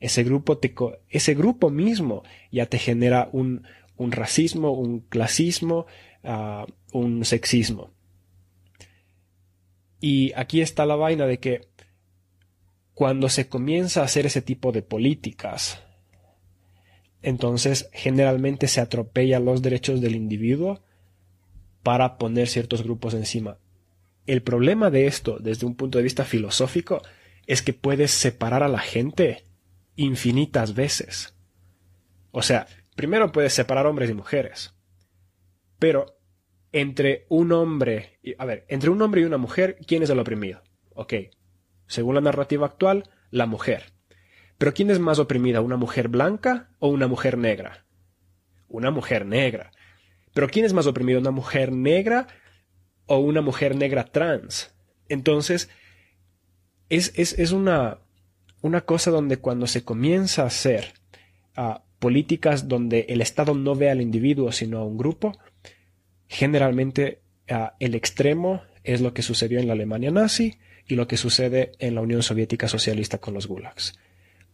Ese grupo, te, ese grupo mismo ya te genera un, racismo, un clasismo, uh, un sexismo. Y aquí está la vaina de que cuando se comienza a hacer ese tipo de políticas, entonces generalmente se atropella los derechos del individuo para poner ciertos grupos encima. El problema de esto, desde un punto de vista filosófico, es que puedes separar a la gente infinitas veces. O sea, primero puedes separar hombres y mujeres. Pero entre un hombre, a ver, entre un hombre y una mujer, ¿quién es el oprimido? Ok, según la narrativa actual, la mujer. Pero ¿quién es más oprimida, una mujer blanca o una mujer negra? Una mujer negra. Pero ¿quién es más oprimido, una mujer negra o una mujer negra trans? Entonces, es, es, una, una, cosa donde cuando se comienza a hacer uh, políticas donde el Estado no ve al individuo sino a un grupo, generalmente uh, el extremo es lo que sucedió en la Alemania nazi y lo que sucede en la Unión Soviética Socialista con los gulags.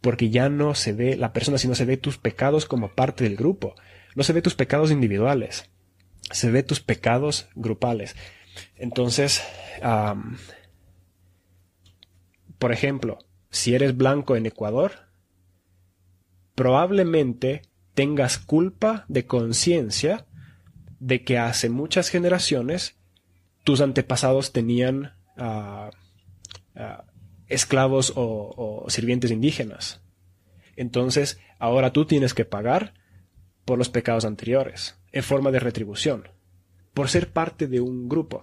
Porque ya no se ve la persona, sino se ve tus pecados como parte del grupo. No se ve tus pecados individuales. Se ve tus pecados grupales. Entonces, por ejemplo, si eres blanco en Ecuador, probablemente tengas culpa de conciencia de que hace muchas generaciones tus antepasados tenían ah, ah, esclavos o, sirvientes indígenas. Entonces, ahora tú tienes que pagar por los pecados anteriores, en forma de retribución, por ser parte de un grupo.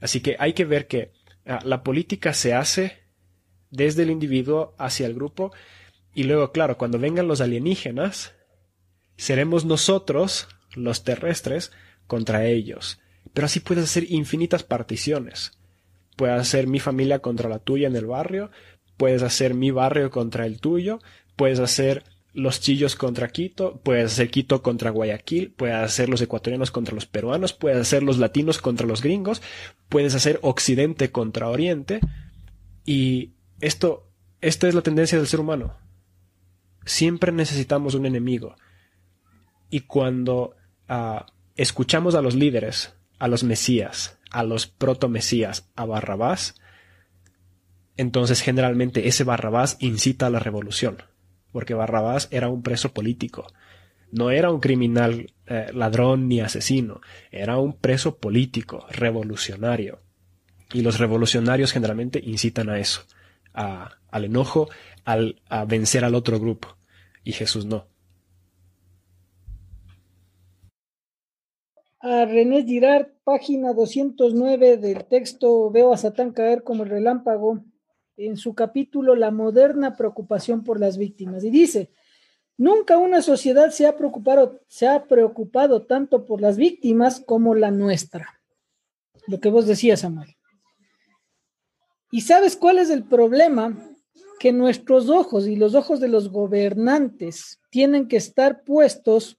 Así que hay que ver que ah, la política se hace desde el individuo hacia el grupo y luego, claro, cuando vengan los alienígenas, seremos nosotros, los terrestres, contra ellos. Pero así puedes hacer infinitas particiones. Puedes hacer mi familia contra la tuya en el barrio, puedes hacer mi barrio contra el tuyo, puedes hacer los chillos contra Quito, puedes hacer Quito contra Guayaquil, puedes hacer los ecuatorianos contra los peruanos, puedes hacer los latinos contra los gringos, puedes hacer Occidente contra Oriente. Y esto, esta es la tendencia del ser humano. Siempre necesitamos un enemigo. Y cuando ah, escuchamos a los líderes, a los mesías, a los protomesías, a Barrabás, entonces generalmente ese Barrabás incita a la revolución, porque Barrabás era un preso político, no era un criminal eh, ladrón ni asesino, era un preso político, revolucionario. Y los revolucionarios generalmente incitan a eso, al enojo, al, a vencer al otro grupo. Y Jesús no. a René Girard, página 209 del texto Veo a Satán caer como el relámpago, en su capítulo La moderna preocupación por las víctimas. Y dice, nunca una sociedad se ha preocupado, se ha preocupado tanto por las víctimas como la nuestra. Lo que vos decías, Samuel. ¿Y sabes cuál es el problema? Que nuestros ojos y los ojos de los gobernantes tienen que estar puestos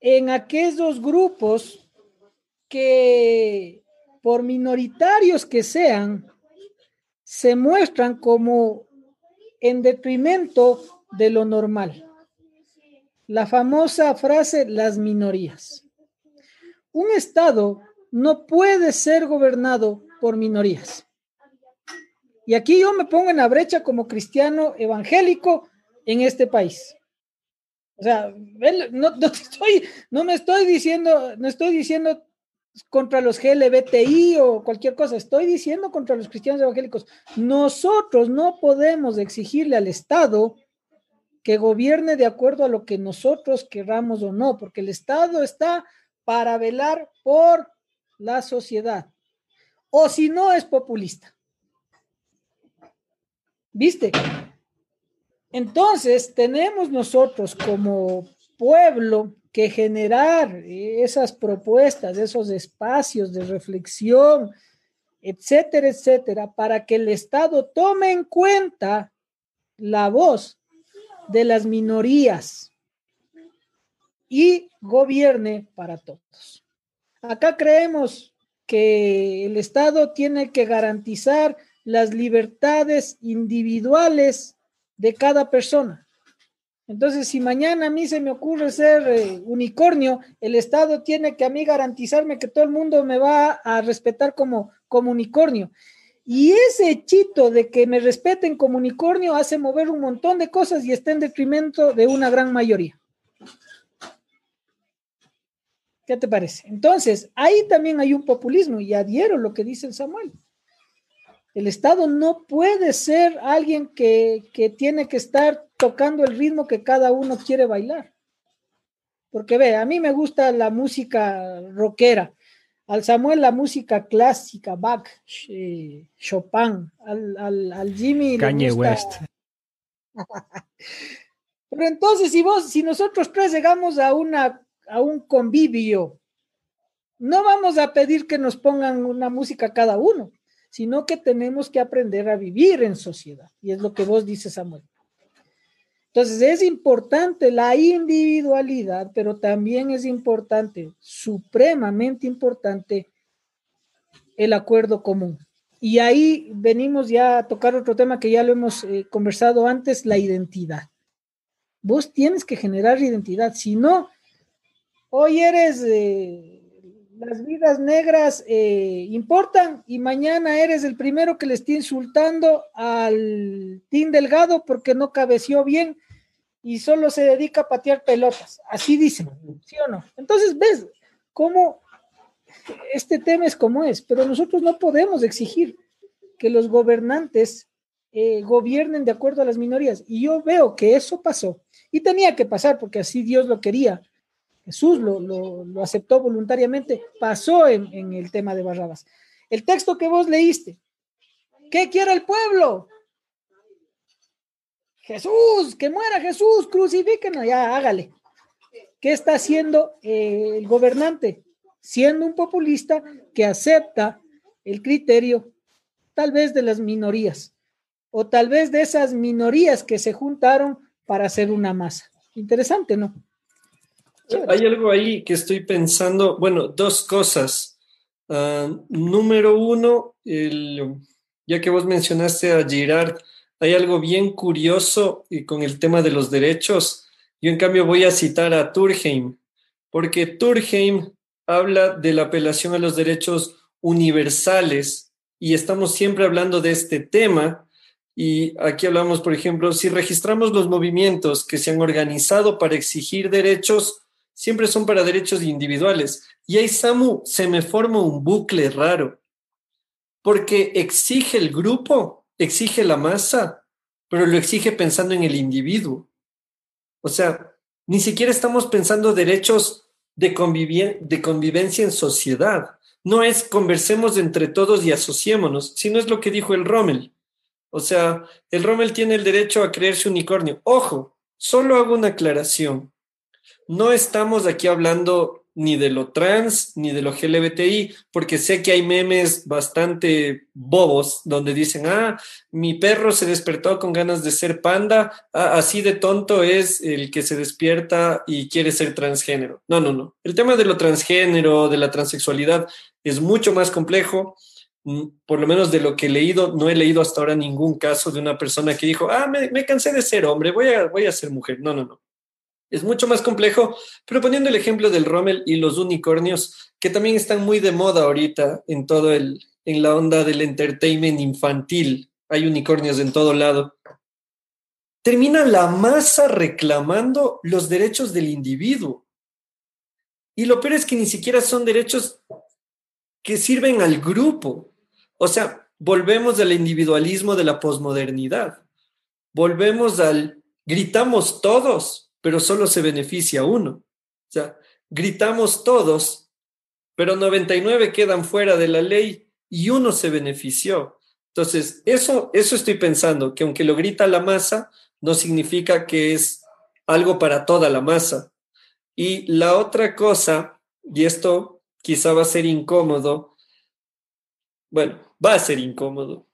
en aquellos grupos que, por minoritarios que sean, se muestran como en detrimento de lo normal. La famosa frase, las minorías. Un Estado no puede ser gobernado por minorías. Y aquí yo me pongo en la brecha como cristiano evangélico en este país. O sea, no, me estoy diciendo, no estoy diciendo contra los GLBTI o cualquier cosa, estoy diciendo contra los cristianos evangélicos. Nosotros no podemos exigirle al Estado que gobierne de acuerdo a lo que nosotros querramos o no, porque el Estado está para velar por la sociedad. O si no, es populista. ¿Viste? Entonces, tenemos nosotros como pueblo que generar esas propuestas, esos espacios de reflexión etcétera, etcétera, para que el Estado tome en cuenta la voz de las minorías y gobierne para todos. Acá creemos que el Estado tiene que garantizar las libertades individuales de cada persona. Entonces, si mañana a mí se me ocurre ser eh, unicornio, el Estado tiene que a mí garantizarme que todo el mundo me va a respetar como, como unicornio. Y ese hechito de que me respeten como unicornio hace mover un montón de cosas y está en detrimento de una gran mayoría. ¿Qué te parece? Entonces, ahí también hay un populismo y adhiero lo que dice el Samuel. El Estado no puede ser alguien que, que tiene que estar tocando el ritmo que cada uno quiere bailar. Porque ve, a mí me gusta la música rockera, al Samuel la música clásica, Bach, eh, Chopin, al, al, Jimmy. Kanye West. Pero entonces, si vos, si nosotros tres llegamos a una, a un convivio, no vamos a pedir que nos pongan una música cada uno sino que tenemos que aprender a vivir en sociedad. Y es lo que vos dices, Samuel. Entonces es importante la individualidad, pero también es importante, supremamente importante, el acuerdo común. Y ahí venimos ya a tocar otro tema que ya lo hemos eh, conversado antes, la identidad. Vos tienes que generar identidad, si no, hoy eres... Eh, las vidas negras eh, importan y mañana eres el primero que le esté insultando al Team Delgado porque no cabeció bien y solo se dedica a patear pelotas. Así dicen, ¿sí o no? Entonces, ves cómo este tema es como es, pero nosotros no podemos exigir que los gobernantes eh, gobiernen de acuerdo a las minorías. Y yo veo que eso pasó y tenía que pasar porque así Dios lo quería Jesús lo, aceptó voluntariamente, pasó en, el tema de Barrabás. El texto que vos leíste, ¿qué quiere el pueblo? Jesús, que muera Jesús, crucifíquenlo, ya hágale. ¿Qué está haciendo eh, el gobernante? Siendo un populista que acepta el criterio tal vez de las minorías o tal vez de esas minorías que se juntaron para hacer una masa. Interesante, ¿no? Hay algo ahí que estoy pensando, bueno, dos cosas. Ah, número uno, ya que vos mencionaste a Girard, hay algo bien curioso y con el tema de los derechos. Yo en cambio voy a citar a Turkheim, porque Turkheim habla de la apelación a los derechos universales y estamos siempre hablando de este tema. Y aquí hablamos, por ejemplo, si registramos los movimientos que se han organizado para exigir derechos, siempre son para derechos individuales. Y ahí, Samu, se me forma un bucle raro, porque exige el grupo, exige la masa, pero lo exige pensando en el individuo. O sea, ni siquiera estamos pensando derechos de, de convivencia en sociedad. No es conversemos entre todos y asociémonos, sino es lo que dijo el Rommel. O sea, el Rommel tiene el derecho a creerse unicornio. Ojo, solo hago una aclaración no estamos aquí hablando ni de lo trans ni de lo LGBTI, porque sé que hay memes bastante bobos donde dicen, ah, mi perro se despertó con ganas de ser panda, ah, así de tonto es el que se despierta y quiere ser transgénero. No, no, no. El tema de lo transgénero, de la transexualidad, es mucho más complejo. Mm, por lo menos de lo que he leído, no he leído hasta ahora ningún caso de una persona que dijo, ah, me, me cansé de ser hombre, voy a, voy a ser mujer. No, no, no es mucho más complejo, pero poniendo el ejemplo del Rommel y los unicornios, que también están muy de moda ahorita en todo el, en la onda del entertainment infantil, hay unicornios en todo lado. Termina la masa reclamando los derechos del individuo. Y lo peor es que ni siquiera son derechos que sirven al grupo. O sea, volvemos al individualismo de la posmodernidad. Volvemos al gritamos todos, pero solo se beneficia uno. O sea, gritamos todos, pero 99 quedan fuera de la ley y uno se benefició. Entonces, eso, eso estoy pensando, que aunque lo grita la masa, no significa que es algo para toda la masa. Y la otra cosa, y esto quizá va a ser incómodo, bueno, va a ser incómodo.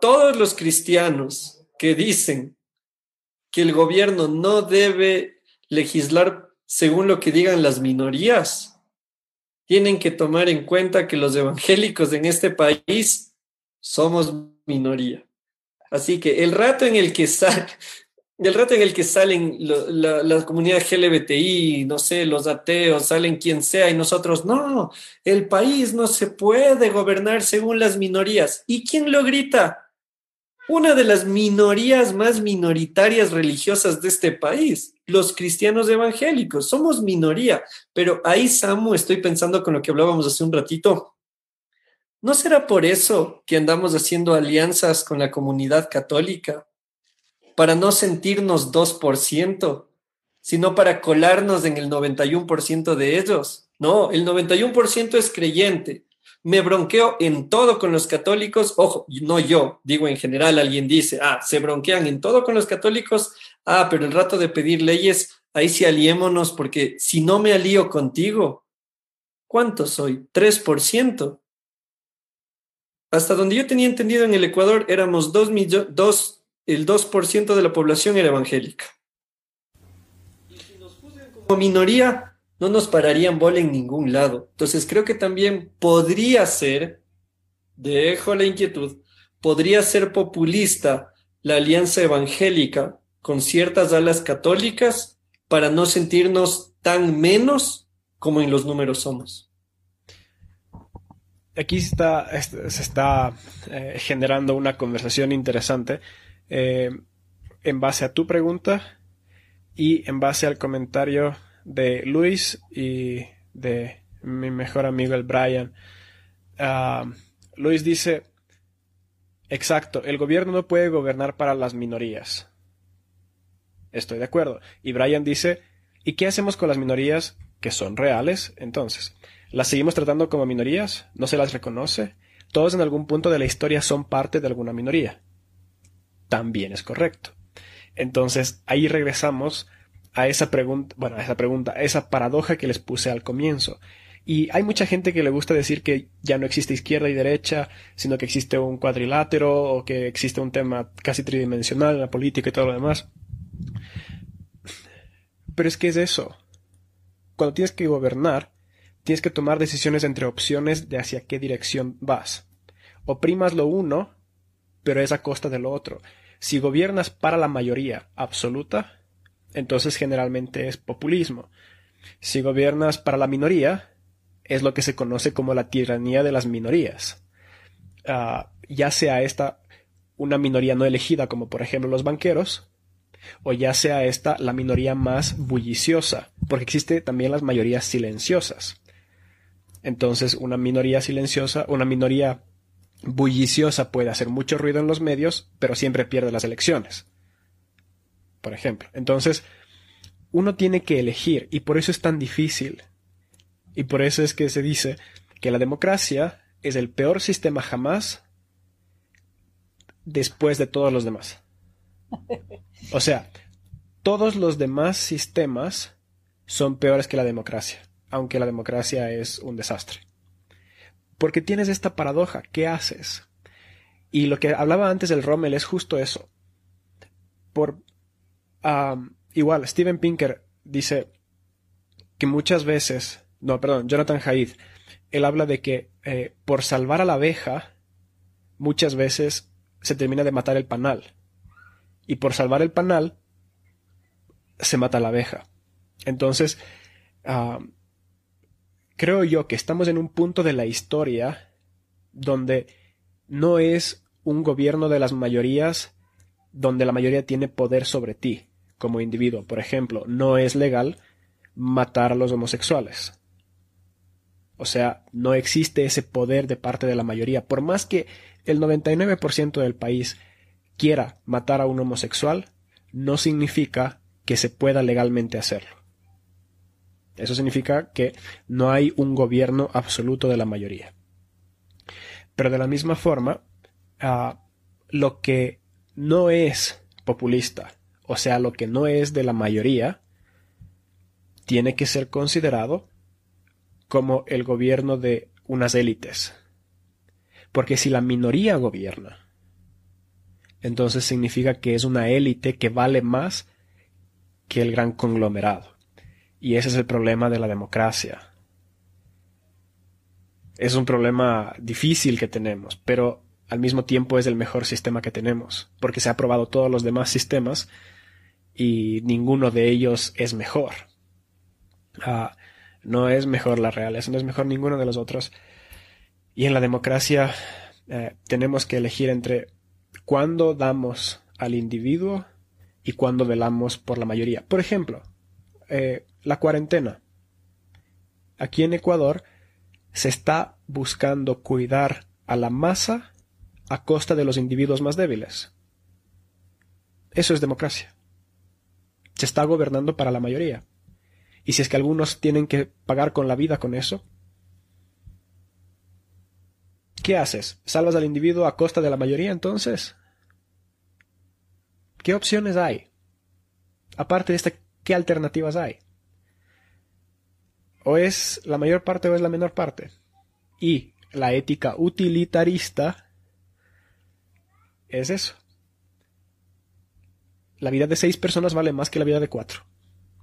Todos los cristianos que dicen que el gobierno no debe legislar según lo que digan las minorías, tienen que tomar en cuenta que los evangélicos en este país somos minoría. Así que el rato en el que sale, el rato en el que salen la, comunidad LGBTI, no sé, los ateos, salen quien sea y nosotros, no, el país no se puede gobernar según las minorías. ¿Y quién lo grita? Una de las minorías más minoritarias religiosas de este país, los cristianos evangélicos. Somos minoría, pero ahí, Samu, estoy pensando con lo que hablábamos hace un ratito. ¿No será por eso que andamos haciendo alianzas con la comunidad católica? para no sentirnos 2%, sino para colarnos en el 91% de ellos. No, el 91% es creyente. Me bronqueo en todo con los católicos. Ojo, no yo, digo en general, alguien dice, ah, se bronquean en todo con los católicos. Ah, pero el rato de pedir leyes, ahí sí aliémonos, porque si no me alío contigo, ¿cuánto soy? 3%. Hasta donde yo tenía entendido en el Ecuador éramos 2 millones, el 2% de la población era evangélica. Y si nos como minoría, no nos pararían bola en ningún lado. Entonces creo que también podría ser, dejo la inquietud, podría ser populista la alianza evangélica con ciertas alas católicas para no sentirnos tan menos como en los números somos. Aquí está, se está eh, generando una conversación interesante eh, en base a tu pregunta y en base al comentario de Luis y de mi mejor amigo el Brian. Ah, Luis dice, exacto, el gobierno no puede gobernar para las minorías. Estoy de acuerdo. Y Brian dice, ¿y qué hacemos con las minorías que son reales? Entonces, ¿las seguimos tratando como minorías? ¿No se las reconoce? Todos en algún punto de la historia son parte de alguna minoría también es correcto. Entonces, ahí regresamos a esa pregunta, bueno, a esa pregunta, a esa paradoja que les puse al comienzo. Y hay mucha gente que le gusta decir que ya no existe izquierda y derecha, sino que existe un cuadrilátero o que existe un tema casi tridimensional en la política y todo lo demás. Pero es que es eso. Cuando tienes que gobernar, tienes que tomar decisiones entre opciones de hacia qué dirección vas. O primas lo uno, pero es a costa de lo otro. Si gobiernas para la mayoría absoluta, entonces generalmente es populismo. Si gobiernas para la minoría, es lo que se conoce como la tiranía de las minorías. Ah, ya sea esta una minoría no elegida, como por ejemplo los banqueros, o ya sea esta la minoría más bulliciosa, porque existe también las mayorías silenciosas. Entonces, una minoría silenciosa, una minoría bulliciosa puede hacer mucho ruido en los medios, pero siempre pierde las elecciones. Por ejemplo. Entonces, uno tiene que elegir y por eso es tan difícil. Y por eso es que se dice que la democracia es el peor sistema jamás después de todos los demás. O sea, todos los demás sistemas son peores que la democracia, aunque la democracia es un desastre. Porque tienes esta paradoja, ¿qué haces? Y lo que hablaba antes del Rommel es justo eso. Por igual, Steven Pinker dice que muchas veces, no, perdón, Jonathan Haidt, él habla de que eh, por salvar a la abeja, muchas veces se termina de matar el panal. Y por salvar el panal, se mata la abeja. Entonces, creo yo que estamos en un punto de la historia donde no es un gobierno de las mayorías donde la mayoría tiene poder sobre ti como individuo. Por ejemplo, no es legal matar a los homosexuales. O sea, no existe ese poder de parte de la mayoría. Por más que el 99% del país quiera matar a un homosexual, no significa que se pueda legalmente hacerlo. Eso significa que no hay un gobierno absoluto de la mayoría. Pero de la misma forma, ah, lo que no es populista, o sea, lo que no es de la mayoría, tiene que ser considerado como el gobierno de unas élites, Porque si la minoría gobierna, entonces significa que es una élite que vale más que el gran conglomerado. Y ese es el problema de la democracia. Es un problema difícil que tenemos, pero al mismo tiempo es el mejor sistema que tenemos, porque se ha probado todos los demás sistemas y ninguno de ellos es mejor. Ah, no es mejor la realeza, no es mejor ninguno de los otros. Y en la democracia eh, tenemos que elegir entre cuándo damos al individuo y cuándo velamos por la mayoría. Por ejemplo, eh, la cuarentena. Aquí en Ecuador se está buscando cuidar a la masa a costa de los individuos más débiles. Eso es democracia. Se está gobernando para la mayoría. Y si es que algunos tienen que pagar con la vida con eso, ¿qué haces? ¿Salvas al individuo a costa de la mayoría entonces? ¿Qué opciones hay? Aparte de esta, ¿qué alternativas hay? O es la mayor parte o es la menor parte. Y la ética utilitarista es eso. La vida de seis personas vale más que la vida de cuatro.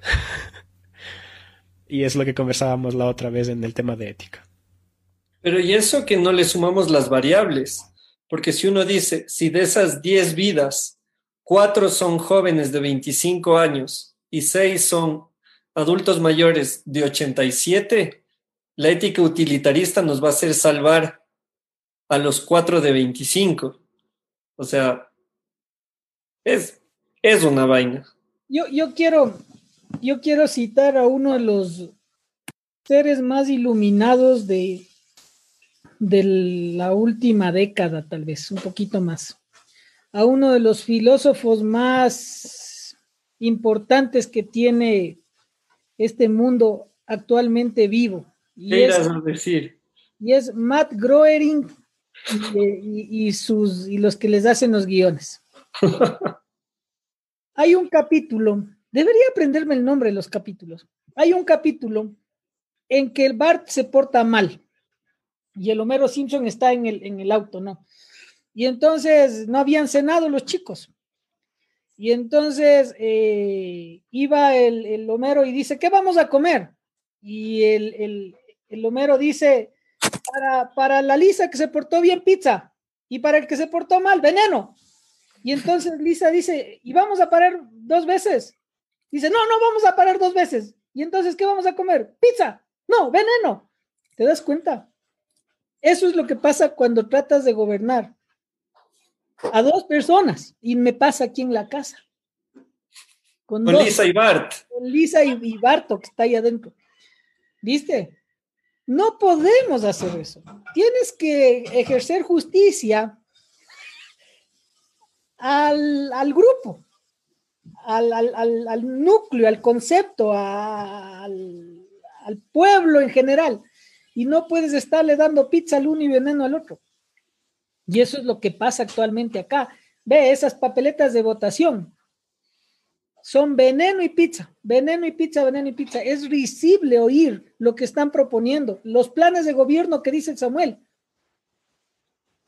y es lo que conversábamos la otra vez en el tema de ética. Pero y eso que no le sumamos las variables, porque si uno dice, si de esas diez vidas, cuatro son jóvenes de 25 años y seis son adultos mayores de 87, la ética utilitarista nos va a hacer salvar a los cuatro de 25. O sea, es, es una vaina. Yo, yo quiero yo quiero citar a uno de los seres más iluminados de, de la última década, tal vez, un poquito más. A uno de los filósofos más importantes que tiene este mundo actualmente vivo. Y ¿Qué es, a decir? Y es Matt Groering y, y, sus, y los que les hacen los guiones. Hay un capítulo Debería aprenderme el nombre de los capítulos. Hay un capítulo en que el Bart se porta mal y el Homero Simpson está en el, en el auto, ¿no? Y entonces no habían cenado los chicos. Y entonces eh, iba el, el, Homero y dice, ¿qué vamos a comer? Y el, el, el Homero dice, para, para la Lisa que se portó bien pizza y para el que se portó mal, veneno. Y entonces Lisa dice, y vamos a parar dos veces. Dice, no, no vamos a parar dos veces. ¿Y entonces qué vamos a comer? Pizza. No, veneno. ¿Te das cuenta? Eso es lo que pasa cuando tratas de gobernar a dos personas. Y me pasa aquí en la casa. Con, Lisa y Bart. Con Lisa y, y Barto, que está ahí adentro. ¿Viste? No podemos hacer eso. Tienes que ejercer justicia al, al grupo al, al, al, núcleo, al concepto, al, pueblo en general. Y no puedes estarle dando pizza al uno y veneno al otro. Y eso es lo que pasa actualmente acá. Ve esas papeletas de votación. Son veneno y pizza, veneno y pizza, veneno y pizza. Es risible oír lo que están proponiendo, los planes de gobierno que dice Samuel.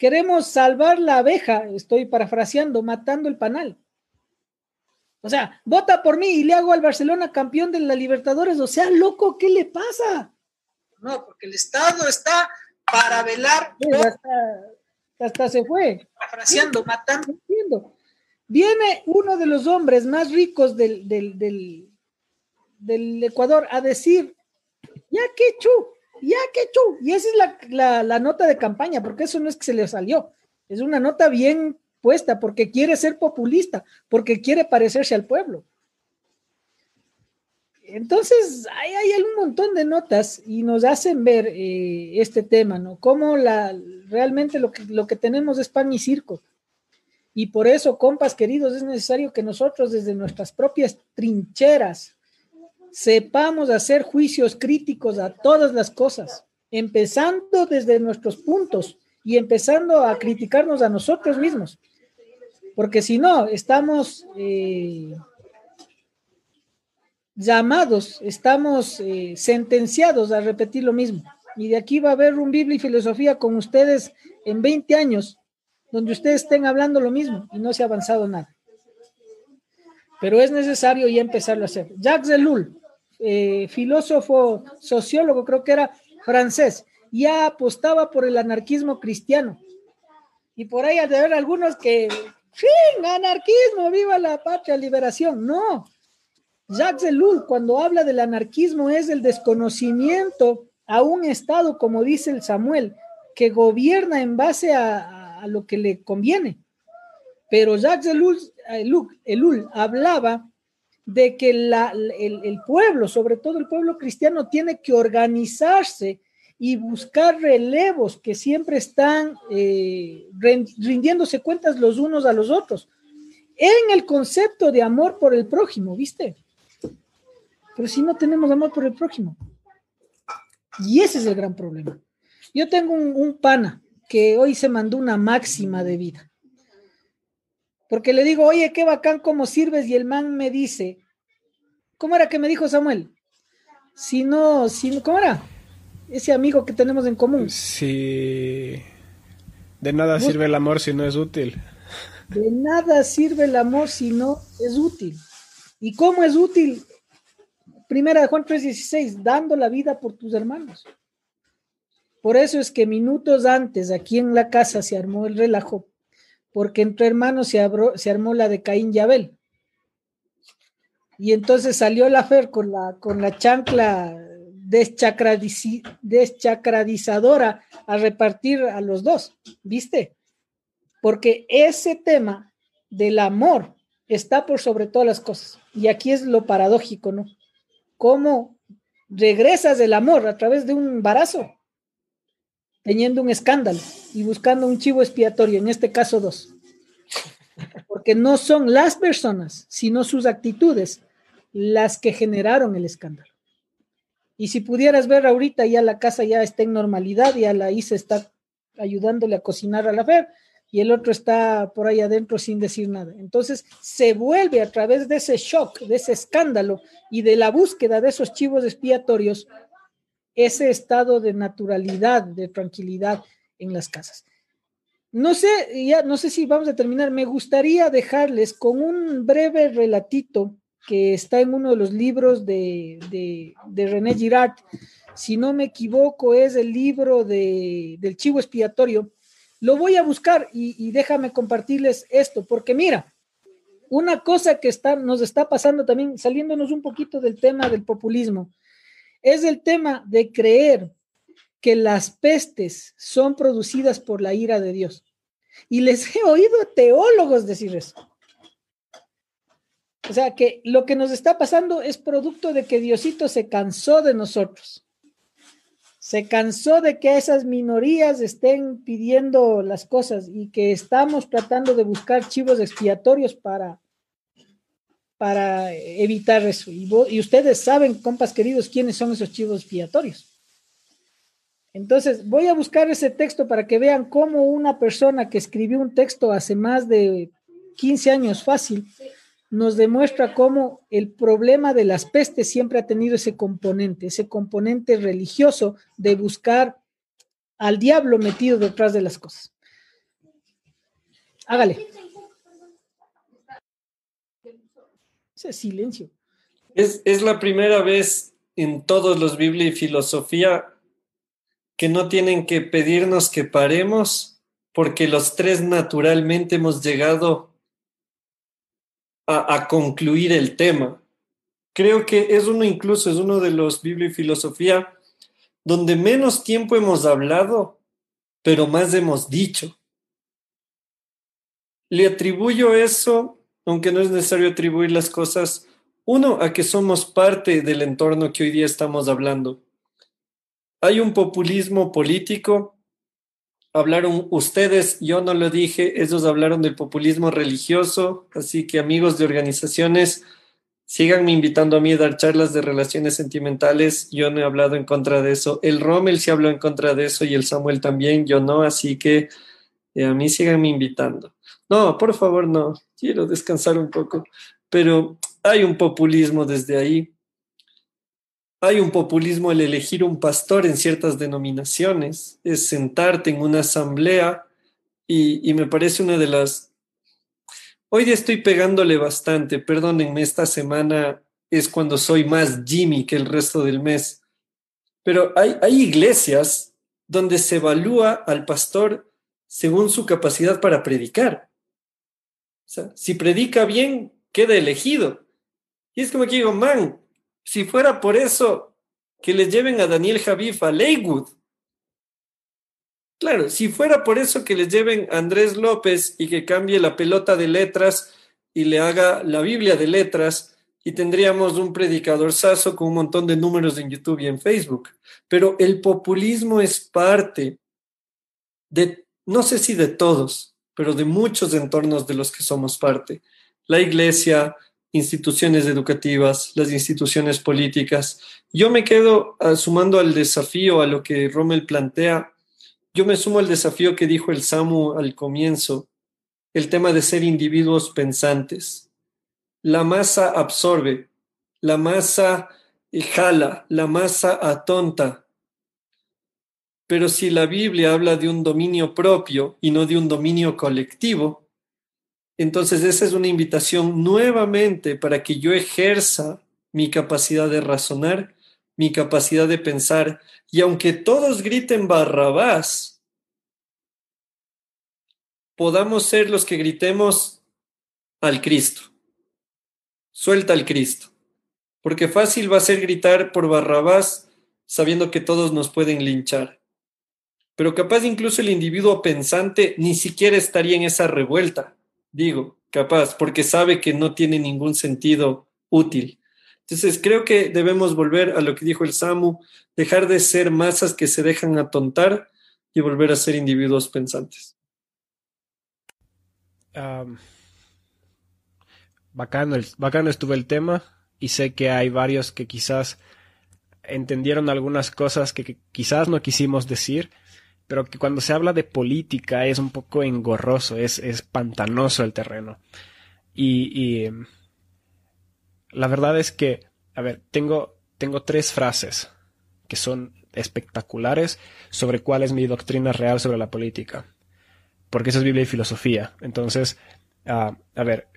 Queremos salvar la abeja, estoy parafraseando, matando el panal. O sea, vota por mí y le hago al Barcelona campeón de la Libertadores. O sea, loco, ¿qué le pasa? No, porque el Estado está para velar. hasta, se fue. Parafraseando, matando. Viene uno de los hombres más ricos del, del, del, Ecuador a decir, ya que chu, ya que chu. Y esa es la, la, la nota de campaña, porque eso no es que se le salió. Es una nota bien puesta porque quiere ser populista, porque quiere parecerse al pueblo. Entonces, hay, hay un montón de notas y nos hacen ver eh, este tema, ¿no? Cómo la, realmente lo que, lo que tenemos es pan y circo. Y por eso, compas queridos, es necesario que nosotros desde nuestras propias trincheras sepamos hacer juicios críticos a todas las cosas, empezando desde nuestros puntos y empezando a criticarnos a nosotros mismos. Porque si no, estamos eh, llamados, estamos eh, sentenciados a repetir lo mismo. Y de aquí va a haber un Biblia y filosofía con ustedes en 20 años donde ustedes estén hablando lo mismo y no se ha avanzado nada. Pero es necesario ya empezarlo a hacer. Jacques Ellul, eh, filósofo, sociólogo, creo que era francés, ya apostaba por el anarquismo cristiano. Y por ahí ha de haber algunos que, fin, anarquismo, viva la patria, liberación. No. Jacques Ellul, cuando habla del anarquismo, es el desconocimiento a un Estado, como dice el Samuel, que gobierna en base a, lo que le conviene. Pero Jacques Ellul, hablaba de que el, pueblo, sobre todo el pueblo cristiano, tiene que organizarse y buscar relevos que siempre están eh, rindiéndose cuentas los unos a los otros. En el concepto de amor por el prójimo, ¿viste? Pero si no tenemos amor por el prójimo. Y ese es el gran problema. Yo tengo un, pana que hoy se mandó una máxima de vida. Porque le digo, oye, qué bacán cómo sirves, y el man me dice, ¿cómo era que me dijo Samuel? Si no, si no, ¿cómo era? ese amigo que tenemos en común. Sí. De nada sirve el amor si no es útil. De nada sirve el amor si no es útil. ¿Y cómo es útil? Primera de Juan 3:16, dando la vida por tus hermanos. Por eso es que minutos antes, aquí en la casa se armó el relajo, porque entre hermanos se, se armó la de Caín y Abel. Y entonces salió la Fer con la, con la chancla deschacradizadora a repartir a los dos, ¿viste? Porque ese tema del amor está por sobre todas las cosas. Y aquí es lo paradójico, ¿no? ¿Cómo regresas del amor a través de un embarazo? Teniendo un escándalo y buscando un chivo expiatorio, en este caso dos. Porque no son las personas, sino sus actitudes las que generaron el escándalo. Y si pudieras ver ahorita ya la casa ya está en normalidad, ya la Isa está ayudándole a cocinar a la Fer y el otro está por ahí adentro sin decir nada. Entonces se vuelve a través de ese shock, de ese escándalo y de la búsqueda de esos chivos expiatorios, ese estado de naturalidad, de tranquilidad en las casas. No sé, ya no sé si vamos a terminar. Me gustaría dejarles con un breve relatito que está en uno de los libros de, René Girard. Si no me equivoco, es el libro de, del chivo expiatorio. Lo voy a buscar y, déjame compartirles esto, porque mira, una cosa que está, nos está pasando también, saliéndonos un poquito del tema del populismo, es el tema de creer que las pestes son producidas por la ira de Dios. Y les he oído teólogos decir eso. O sea que lo que nos está pasando es producto de que Diosito se cansó de nosotros. Se cansó de que esas minorías estén pidiendo las cosas y que estamos tratando de buscar chivos expiatorios para, para evitar eso. Y, y ustedes saben, compas queridos, quiénes son esos chivos expiatorios. Entonces, voy a buscar ese texto para que vean cómo una persona que escribió un texto hace más de 15 años fácil, nos demuestra cómo el problema de las pestes siempre ha tenido ese componente, ese componente religioso de buscar al diablo metido detrás de las cosas. Hágale. Silencio. Es, es la primera vez en todos los Biblia y filosofía que no tienen que pedirnos que paremos porque los tres naturalmente hemos llegado a, concluir el tema. Creo que es uno incluso, es uno de los Biblia y Filosofía donde menos tiempo hemos hablado, pero más hemos dicho. Le atribuyo eso, aunque no es necesario atribuir las cosas, uno, a que somos parte del entorno que hoy día estamos hablando. Hay un populismo político. Hablaron ustedes, yo no lo dije, ellos hablaron del populismo religioso, así que amigos de organizaciones, síganme invitando a mí a dar charlas de relaciones sentimentales, yo no he hablado en contra de eso, el Rommel sí habló en contra de eso y el Samuel también, yo no, así que eh, a mí síganme invitando. No, por favor, no, quiero descansar un poco, pero hay un populismo desde ahí. Hay un populismo el elegir un pastor en ciertas denominaciones, es sentarte en una asamblea y, y me parece una de las... Hoy estoy pegándole bastante, perdónenme, esta semana es cuando soy más Jimmy que el resto del mes, pero hay, hay iglesias donde se evalúa al pastor según su capacidad para predicar. Sea, si predica bien, queda elegido. Y es como que digo, man, si fuera por eso, que le lleven a Daniel Javif a Leywood. Claro, si fuera por eso que les lleven a Andrés López y que cambie la pelota de letras y le haga la Biblia de letras y tendríamos un predicador saso con un montón de números en YouTube y en Facebook. Pero el populismo es parte de, no sé si de todos, pero de muchos entornos de los que somos parte. La iglesia, instituciones educativas, las instituciones políticas. Yo me quedo uh, sumando al desafío, a lo que Rommel plantea, yo me sumo al desafío que dijo el Samu al comienzo, el tema de ser individuos pensantes. La masa absorbe, la masa jala, la masa atonta. Pero si la Biblia habla de un dominio propio y no de un dominio colectivo, entonces esa es una invitación nuevamente para que yo ejerza mi capacidad de razonar, mi capacidad de pensar, y aunque todos griten Barrabás, podamos ser los que gritemos al Cristo. Suelta al Cristo. Porque fácil va a ser gritar por Barrabás sabiendo que todos nos pueden linchar. Pero capaz incluso el individuo pensante ni siquiera estaría en esa revuelta digo, capaz, porque sabe que no tiene ningún sentido útil. Entonces, creo que debemos volver a lo que dijo el Samu, dejar de ser masas que se dejan atontar y volver a ser individuos pensantes. bacano, bacano estuvo el tema y sé que hay varios que quizás entendieron algunas cosas que quizás no quisimos decir pero que cuando se habla de política es un poco engorroso, es, es pantanoso el terreno. Y, y, la verdad es que, a ver, tengo, tengo tres frases que son espectaculares sobre cuál es mi doctrina real sobre la política. Porque eso es Biblia y filosofía. Entonces, uh, a ver,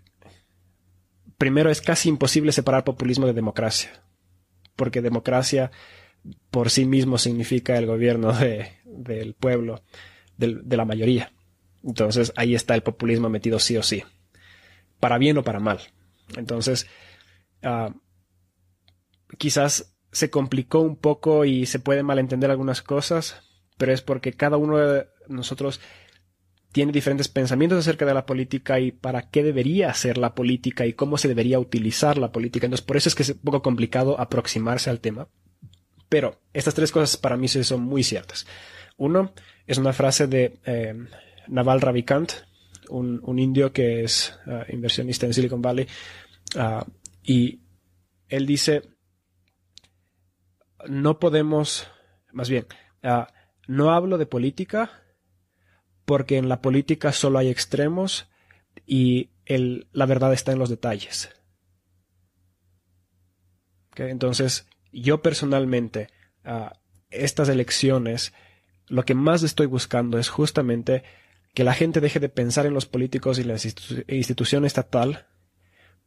primero es casi imposible separar populismo de democracia. Porque democracia por sí mismo significa el gobierno del pueblo, de la mayoría. Entonces ahí está el populismo metido sí o sí, para bien o para mal. Entonces, ah, quizás se complicó un poco y se puede malentender algunas cosas, pero es porque cada uno de nosotros tiene diferentes pensamientos acerca de la política y para qué debería ser la política y cómo se debería utilizar la política. Entonces, por eso es que es un poco complicado aproximarse al tema. Pero estas tres cosas para mí son muy ciertas. Uno es una frase de eh, Naval Ravikant, un, indio que es eh, inversionista en Silicon Valley, ah, y él dice, no podemos, más bien, ah, no hablo de política porque en la política solo hay extremos y la verdad está en los detalles. Entonces, yo personalmente, a estas elecciones, lo que más estoy buscando es justamente que la gente deje de pensar en los políticos y la institución estatal,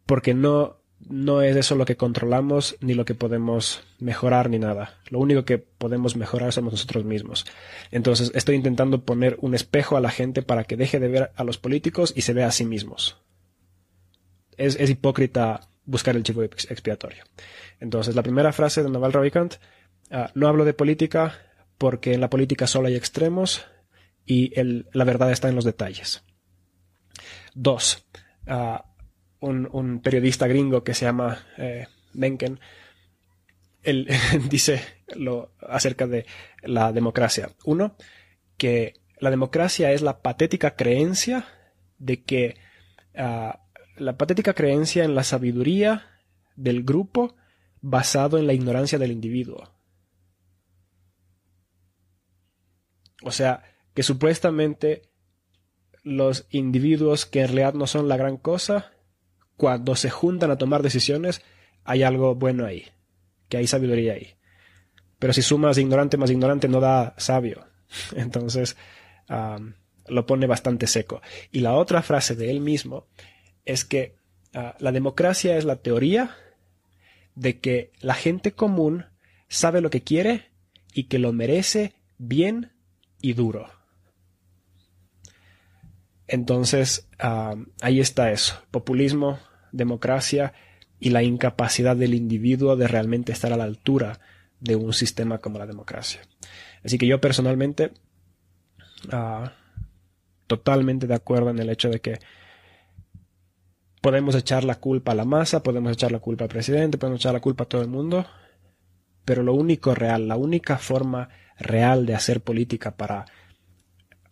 porque no, no es eso lo que controlamos ni lo que podemos mejorar ni nada. Lo único que podemos mejorar somos nosotros mismos. Entonces estoy intentando poner un espejo a la gente para que deje de ver a los políticos y se vea a sí mismos. Es, es hipócrita buscar el chivo expiatorio. Entonces, la primera frase de Naval Ravikant, ah, no hablo de política porque en la política solo hay extremos y la verdad está en los detalles. Dos, ah, un, periodista gringo que se llama eh, Mencken, él dice lo acerca de la democracia. Uno, que la democracia es la patética creencia de que ah, la patética creencia en la sabiduría del grupo basado en la ignorancia del individuo. O sea, que supuestamente los individuos que en realidad no son la gran cosa, cuando se juntan a tomar decisiones, hay algo bueno ahí. que hay sabiduría ahí. Pero si sumas ignorante más ignorante no da sabio. Entonces lo pone bastante seco. Y la otra frase de él mismo es que ah, la democracia es la teoría de que la gente común sabe lo que quiere y que lo merece bien y duro. Entonces, ahí está eso. Populismo, democracia y la incapacidad del individuo de realmente estar a la altura de un sistema como la democracia. Así que yo personalmente, ah, totalmente de acuerdo en el hecho de que podemos echar la culpa a la masa, podemos echar la culpa al presidente, podemos echar la culpa a todo el mundo, pero lo único real, la única forma real de hacer política para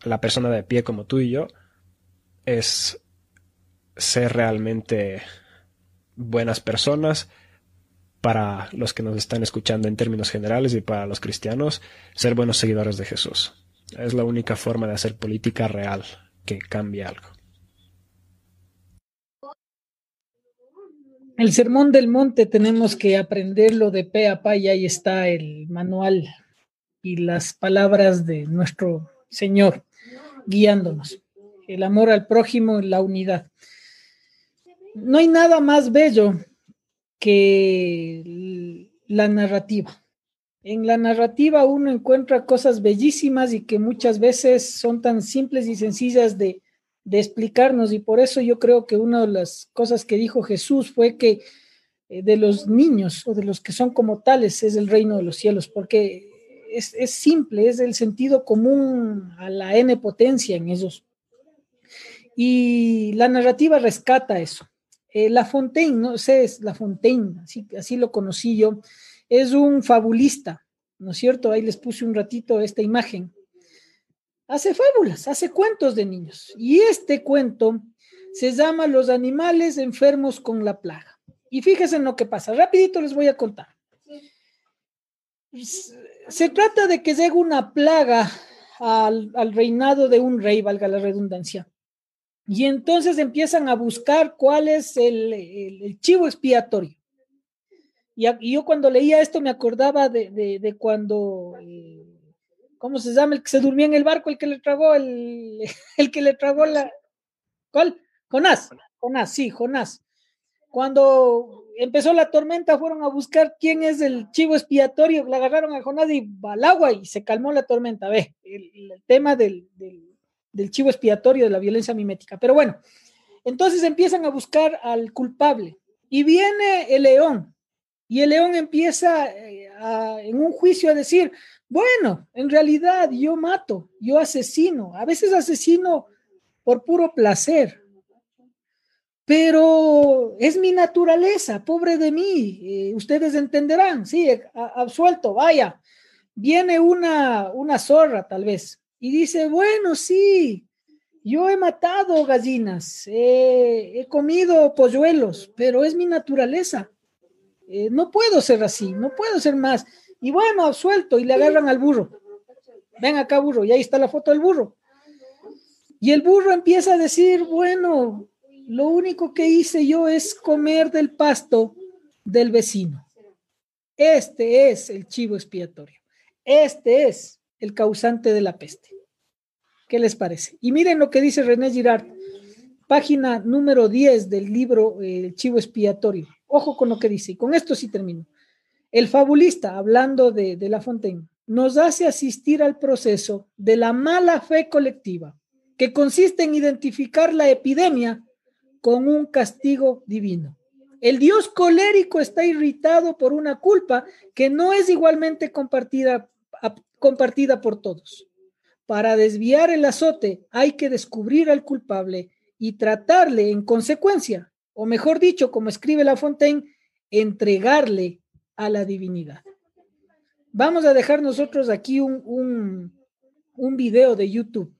la persona de pie como tú y yo es ser realmente buenas personas para los que nos están escuchando en términos generales y para los cristianos, ser buenos seguidores de Jesús. Es la única forma de hacer política real que cambie algo. El sermón del monte tenemos que aprenderlo de pe a pa y ahí está el manual y las palabras de nuestro Señor guiándonos. El amor al prójimo, la unidad. No hay nada más bello que la narrativa. En la narrativa uno encuentra cosas bellísimas y que muchas veces son tan simples y sencillas de, de explicarnos y por eso yo creo que una de las cosas que dijo Jesús fue que eh, de los niños o de los que son como tales es el reino de los cielos, porque es, es simple, es el sentido común a la n potencia en ellos. Y la narrativa rescata eso. Eh, la Fontaine, no sé, es La Fontaine, así, así lo conocí yo, es un fabulista, ¿no es cierto? Ahí les puse un ratito esta imagen hace fábulas, hace cuentos de niños. Y este cuento se llama Los animales enfermos con la plaga. Y fíjense en lo que pasa. Rapidito les voy a contar. Se trata de que llega una plaga al, reinado de un rey, valga la redundancia. Y entonces empiezan a buscar cuál es el, chivo expiatorio. Y, yo cuando leía esto me acordaba de, cuando eh, ¿cómo se llama? El que se durmió en el barco, el que le tragó, el, el que le tragó la. ¿Cuál? Jonás. Jonás, sí, Jonás. Cuando empezó la tormenta, fueron a buscar quién es el chivo expiatorio, le agarraron a Jonás y al agua y se calmó la tormenta. Ve, el, tema del, del chivo expiatorio, de la violencia mimética. Pero bueno, entonces empiezan a buscar al culpable y viene el león y el león empieza eh, en un juicio a decir, bueno, en realidad yo mato, yo asesino, a veces asesino por puro placer, pero es mi naturaleza, pobre de mí, eh, ustedes entenderán, sí, absuelto, vaya, viene una, una zorra tal vez y dice, bueno, sí, yo he matado gallinas, he comido polluelos, pero es mi naturaleza. Eh, no puedo ser así, no puedo ser más. Y bueno, suelto y le agarran al burro. Ven acá, burro, y ahí está la foto del burro. Y el burro empieza a decir, bueno, lo único que hice yo es comer del pasto del vecino. Este es el chivo expiatorio. Este es el causante de la peste. ¿Qué les parece? Y miren lo que dice René Girard, página número 10 del libro eh, El chivo expiatorio. Ojo con lo que dice. Y con esto sí termino. El fabulista, hablando de, de La Fontaine, nos hace asistir al proceso de la mala fe colectiva, que consiste en identificar la epidemia con un castigo divino. El Dios colérico está irritado por una culpa que no es igualmente compartida, compartida por todos. Para desviar el azote hay que descubrir al culpable y tratarle en consecuencia, o mejor dicho, como escribe La Fontaine, entregarle a la divinidad. Vamos a dejar nosotros aquí un, un, video de YouTube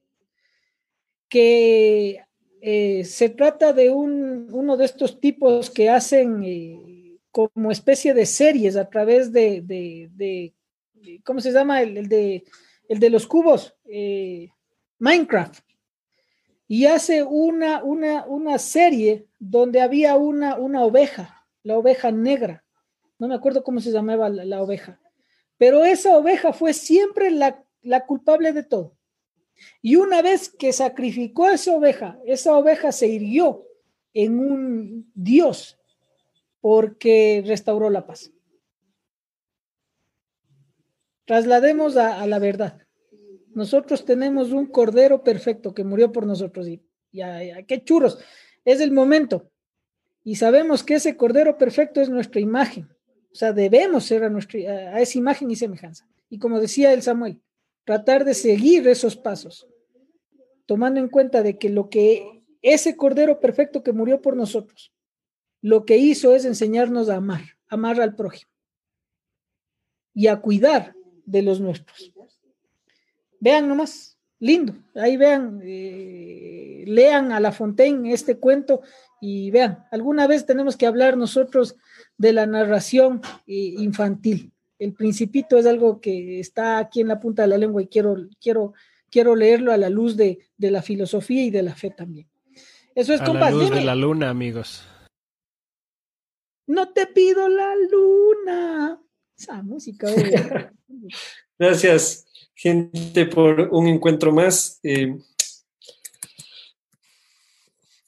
que eh, se trata de un, uno de estos tipos que hacen eh, como especie de series a través de, de, ¿cómo se llama? El, de, el de los cubos, eh, Minecraft. Y hace una, una, una serie donde había una, una oveja, la oveja negra no me acuerdo cómo se llamaba la, oveja, pero esa oveja fue siempre la, culpable de todo. Y una vez que sacrificó a esa oveja, esa oveja se hirió en un Dios porque restauró la paz. Traslademos a, la verdad. Nosotros tenemos un cordero perfecto que murió por nosotros y ya, qué churros. Es el momento. Y sabemos que ese cordero perfecto es nuestra imagen. O sea, debemos ser a, nuestra, a esa imagen y semejanza. Y como decía el Samuel, tratar de seguir esos pasos, tomando en cuenta de que lo que ese cordero perfecto que murió por nosotros, lo que hizo es enseñarnos a amar, amar al prójimo y a cuidar de los nuestros. Vean nomás, lindo. Ahí vean, eh, lean a La Fontaine este cuento y vean, alguna vez tenemos que hablar nosotros de la narración eh, infantil. El principito es algo que está aquí en la punta de la lengua y quiero, quiero, quiero leerlo a la luz de, la filosofía y de la fe también. Eso es, a La luz de la luna, amigos. No te pido la luna. Esa música. Gracias, gente, por un encuentro más. Eh,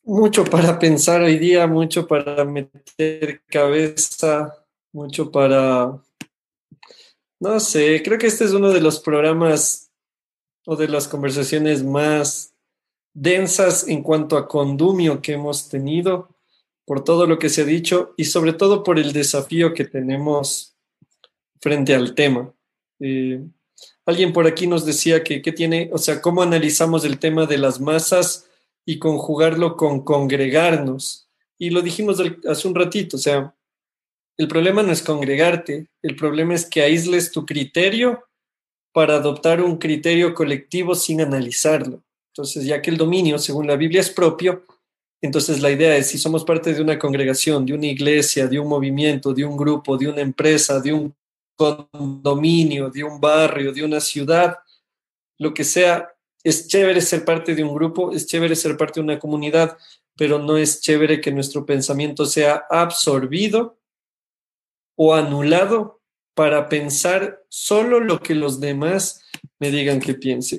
mucho para pensar hoy día, mucho para meter cabeza, mucho para... No sé, creo que este es uno de los programas o de las conversaciones más densas en cuanto a condumio que hemos tenido, por todo lo que se ha dicho y sobre todo por el desafío que tenemos frente al tema. Eh, alguien por aquí nos decía que, tiene, o sea, cómo analizamos el tema de las masas y conjugarlo con congregarnos. Y lo dijimos hace un ratito, o sea, el problema no es congregarte, el problema es que aísles tu criterio para adoptar un criterio colectivo sin analizarlo. Entonces, ya que el dominio, según la Biblia, es propio, entonces la idea es, si somos parte de una congregación, de una iglesia, de un movimiento, de un grupo, de una empresa, de un condominio, de un barrio, de una ciudad, lo que sea, es chévere ser parte de un grupo, es chévere ser parte de una comunidad, pero no es chévere que nuestro pensamiento sea absorbido o anulado para pensar solo lo que los demás me digan que piense.